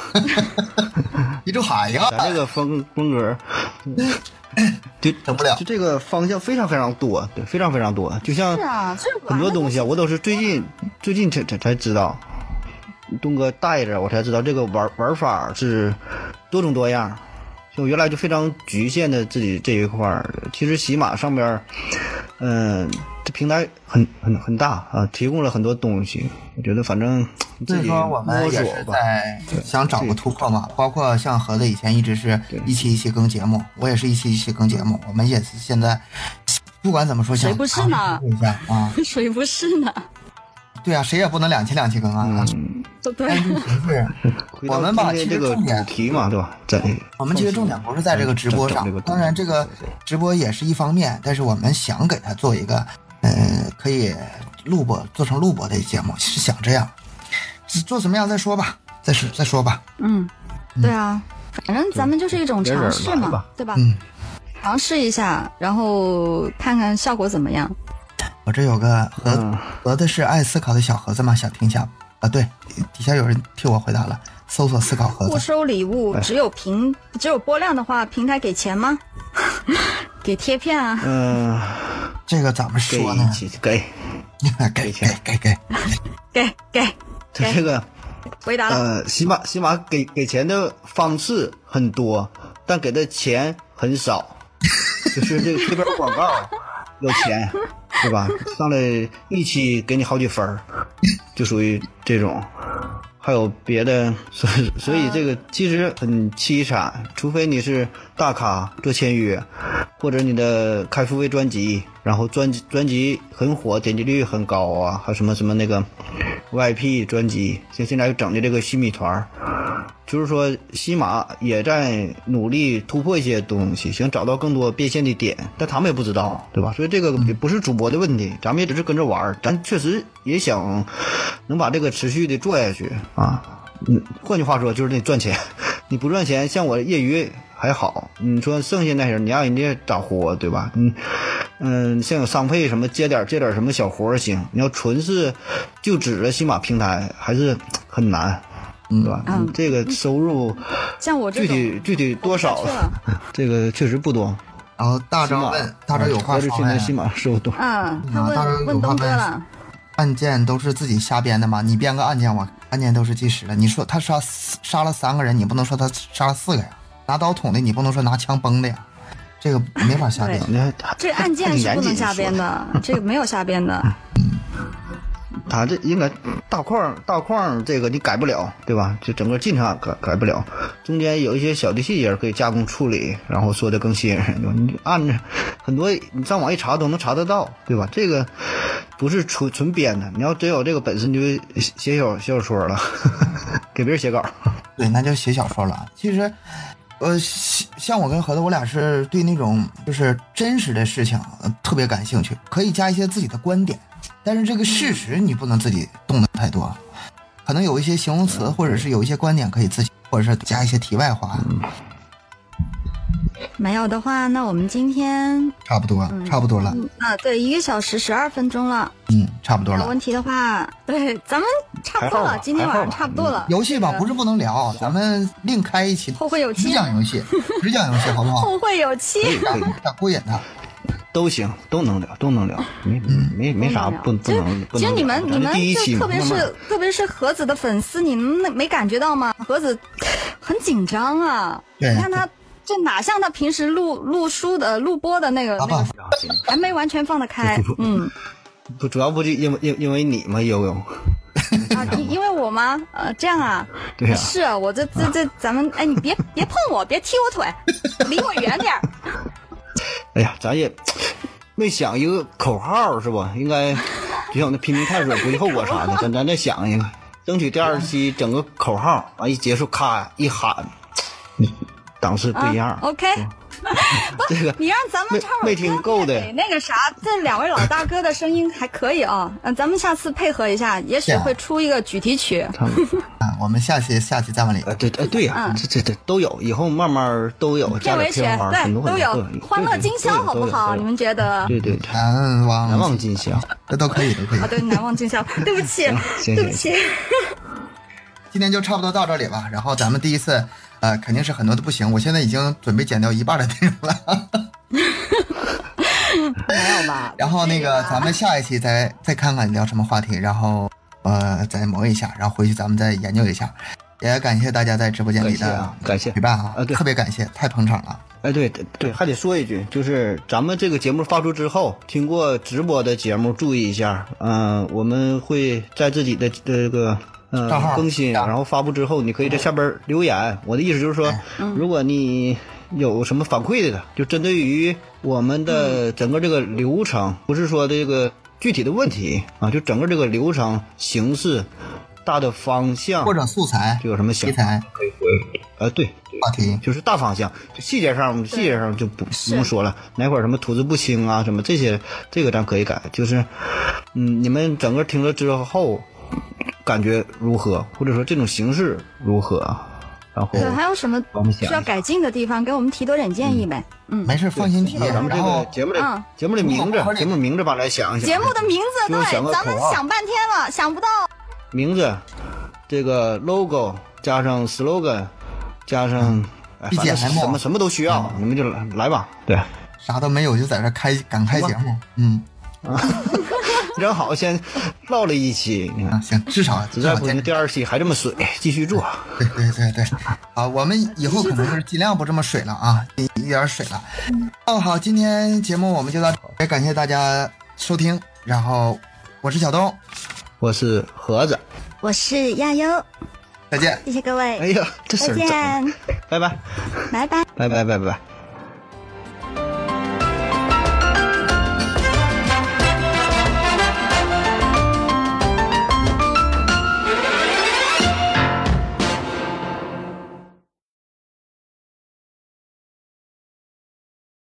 一种海呀，咱这个风风格，[LAUGHS] 就整不了就这个方向非常非常多，对，非常非常多。就像是啊，这很多东西啊，我都是最近最近才才才知道，东哥带着我才知道这个玩玩法是多种多样。原来就非常局限的自己这一块儿，其实喜马上边儿，嗯、这平台很很很大啊，提供了很多东西。我觉得反正所以自己说我们也是。在想找个突破嘛，包括像盒子以前一直是一期一期更节目，我也是一期一期更节目，我们也是现在不管怎么说，想谁不是呢尝试一下啊，[LAUGHS] 谁不是呢？对啊，谁也不能两期两期更啊。嗯，对不是 [LAUGHS] 我们吧，其实重点主题嘛，对吧？在我们其实重点不是在这个直播上当然这个直播也是一方面，但是我们想给他做一个，呃，可以录播做成录播的节目，是想这样，做什么样再说吧，再说再说吧。嗯，对啊，反正咱们就是一种尝试嘛对吧？嗯，尝试一下，然后看看效果怎么样。我这有个盒嗯盒子是爱思考的小盒子吗？想听一下啊？对，底下有人替我回答了，搜索思考盒子。不收礼物，只有平只有播量的话，平台给钱吗？[LAUGHS] 给贴片啊？嗯、这个怎么给说呢？给 [LAUGHS] 给，给给给给，给给给，[LAUGHS] 他这个回答了。呃，起码起码给给钱的方式很多，但给的钱很少，就是这个贴片广告要钱，对吧？上来一期给你好几分儿，就属于这种。还有别的，所以所以这个其实很凄惨，除非你是大咖做签约，或者你的开付费专辑，然后专辑专辑很火，点击率很高啊，还有什么什么那个 VIP 专辑，像现在又整的这个新米团儿，就是说西马也在努力突破一些东西，想找到更多变现的点，但他们也不知道，对吧？所以这个也不是主播的问题，咱们也只是跟着玩儿，咱确实也想能把这个持续的做下去啊。嗯，换句话说就是得赚钱，[LAUGHS] 你不赚钱，像我业余还好，你说剩下那些人，你让人家咋活，对吧？嗯嗯，像有商配什么接点接点什么小活儿行，你要纯是就指着西马平台还是很难，对吧？这个收入像我具，体具体多少 [LAUGHS] 这个确实不多。然后大张问，大张有话现在西马收入多？嗯，他问问东哥有话问了，案件都是自己瞎编的吗？你编个案件，我案件都是计时的。你说他杀杀了三个人，你不能说他杀了四个呀？拿刀捅的，你不能说拿枪崩的呀？这个没法瞎编。这个案件是不能瞎编的，这个没有瞎编的。他这应该大框大框这个你改不了，对吧？就整个进程改改不了，中间有一些小的细节可以加工处理，然后说的更吸引人。你按着很多你上网一查都能查得到，对吧？这个不是纯纯编的，你要真有这个本事，你就写小小说了，[LAUGHS] 给别人写稿。对，那就写小说了。其实，呃，像像我跟盒子，我俩是对那种就是真实的事情、呃特别感兴趣，可以加一些自己的观点，但是这个事实你不能自己动的太多，可能有一些形容词或者是有一些观点可以自己，或者是加一些题外话，没有的话，那我们今天差不多，差不多了，嗯啊，对，一个小时十二分钟了。嗯，差不多了。有问题的话，对，咱们差不多了，今天晚上差不多了。游戏吧不是不能聊，咱们另开一期后会有期只讲游戏，[LAUGHS] 只讲游戏好不好？后会有期。可以可以想过瘾的。都行，都能聊，都能聊，没没没啥不不能不能聊。其实你们你们就特别是特别是盒子的粉丝，你们没感觉到吗？盒子很紧张啊，对你看他这哪像他平时录录书的录播的那个那个，[LAUGHS] 还没完全放得开，嗯不主要不就因为因因为你吗？悠悠，啊，因因为我吗？呃，这样啊，对呀是啊我这这这咱们哎，你别别碰我，别踢我腿，离我远点儿。[LAUGHS] 哎呀，咱也没想一个口号是吧？应该就像那拼命探索不计后果啥的，咱咱再想一个，争取第二期整个口号，完一结束咔一喊，档次不一样。啊、OK，[LAUGHS] 这个你让咱们唱没听歌够的给那个啥，这两位老大哥的声音还可以啊。嗯，咱们下次配合一下，也许会出一个主题曲。啊，[LAUGHS] 我们下期下期再往里。呃，对，呃，对呀、嗯这这这都有，以后慢慢都有，加片尾曲对都有，欢乐今宵好不好？你们觉得？对对对，难忘难忘今宵。这都可以，都可以啊，。对，难忘今宵。[LAUGHS] 对不起，对不起。今天就差不多到这里吧。然后咱们第一次，呃，肯定是很多都不行。我现在已经准备剪掉一半的内容了。[LAUGHS] 没有吧？[LAUGHS] 然后那个，咱们下一期再再看看聊什么话题，然后呃再磨一下，然后回去咱们再研究一下。也感谢大家在直播间里的感谢啊，感谢陪。伴啊，啊对特别感谢，太捧场了。哎，对对对，还得说一句，就是咱们这个节目发出之后，听过直播的节目注意一下，嗯、我们会在自己的这个呃账号更新，然后发布之后，你可以在下边留言。我的意思就是说，如果你有什么反馈的，就针对于我们的整个这个流程，不是说这个具体的问题啊，就整个这个流程形式大的方向，或者素材、就有什么想题材。可以回、呃对。话题，就是大方向，就细节上细节上就不不用说了，哪块儿什么吐字不清啊，什么这些，这个咱可以改。就是，嗯，你们整个听了之后，感觉如何，或者说这种形式如何，然后对，还有什么需要改进的地方，给我们提多点建议呗。嗯，没事放心提。咱们这个节目的、嗯节目的名字节目名字吧，来想一想。节目的名字对，咱们想半天了，想不到。名字，这个 logo 加上 slogan，加上。哎反正 BGM 什么什么都需要，你们就来来吧。对，啥都没有，就在这开敢开节目。嗯，[LAUGHS] 正好先唠了一期，你看啊，行，至少至少坚持。第二期还这么水，继续做。对对对对，啊，我们以后可能就是尽量不这么水了啊，一一点水了。哦，好，今天节目我们就到这，也感谢大家收听。然后我是小东，我是盒子，我是亚优，再见。谢谢各位，哎呀，这再声儿整的，见，拜拜，拜拜。拜拜，拜拜。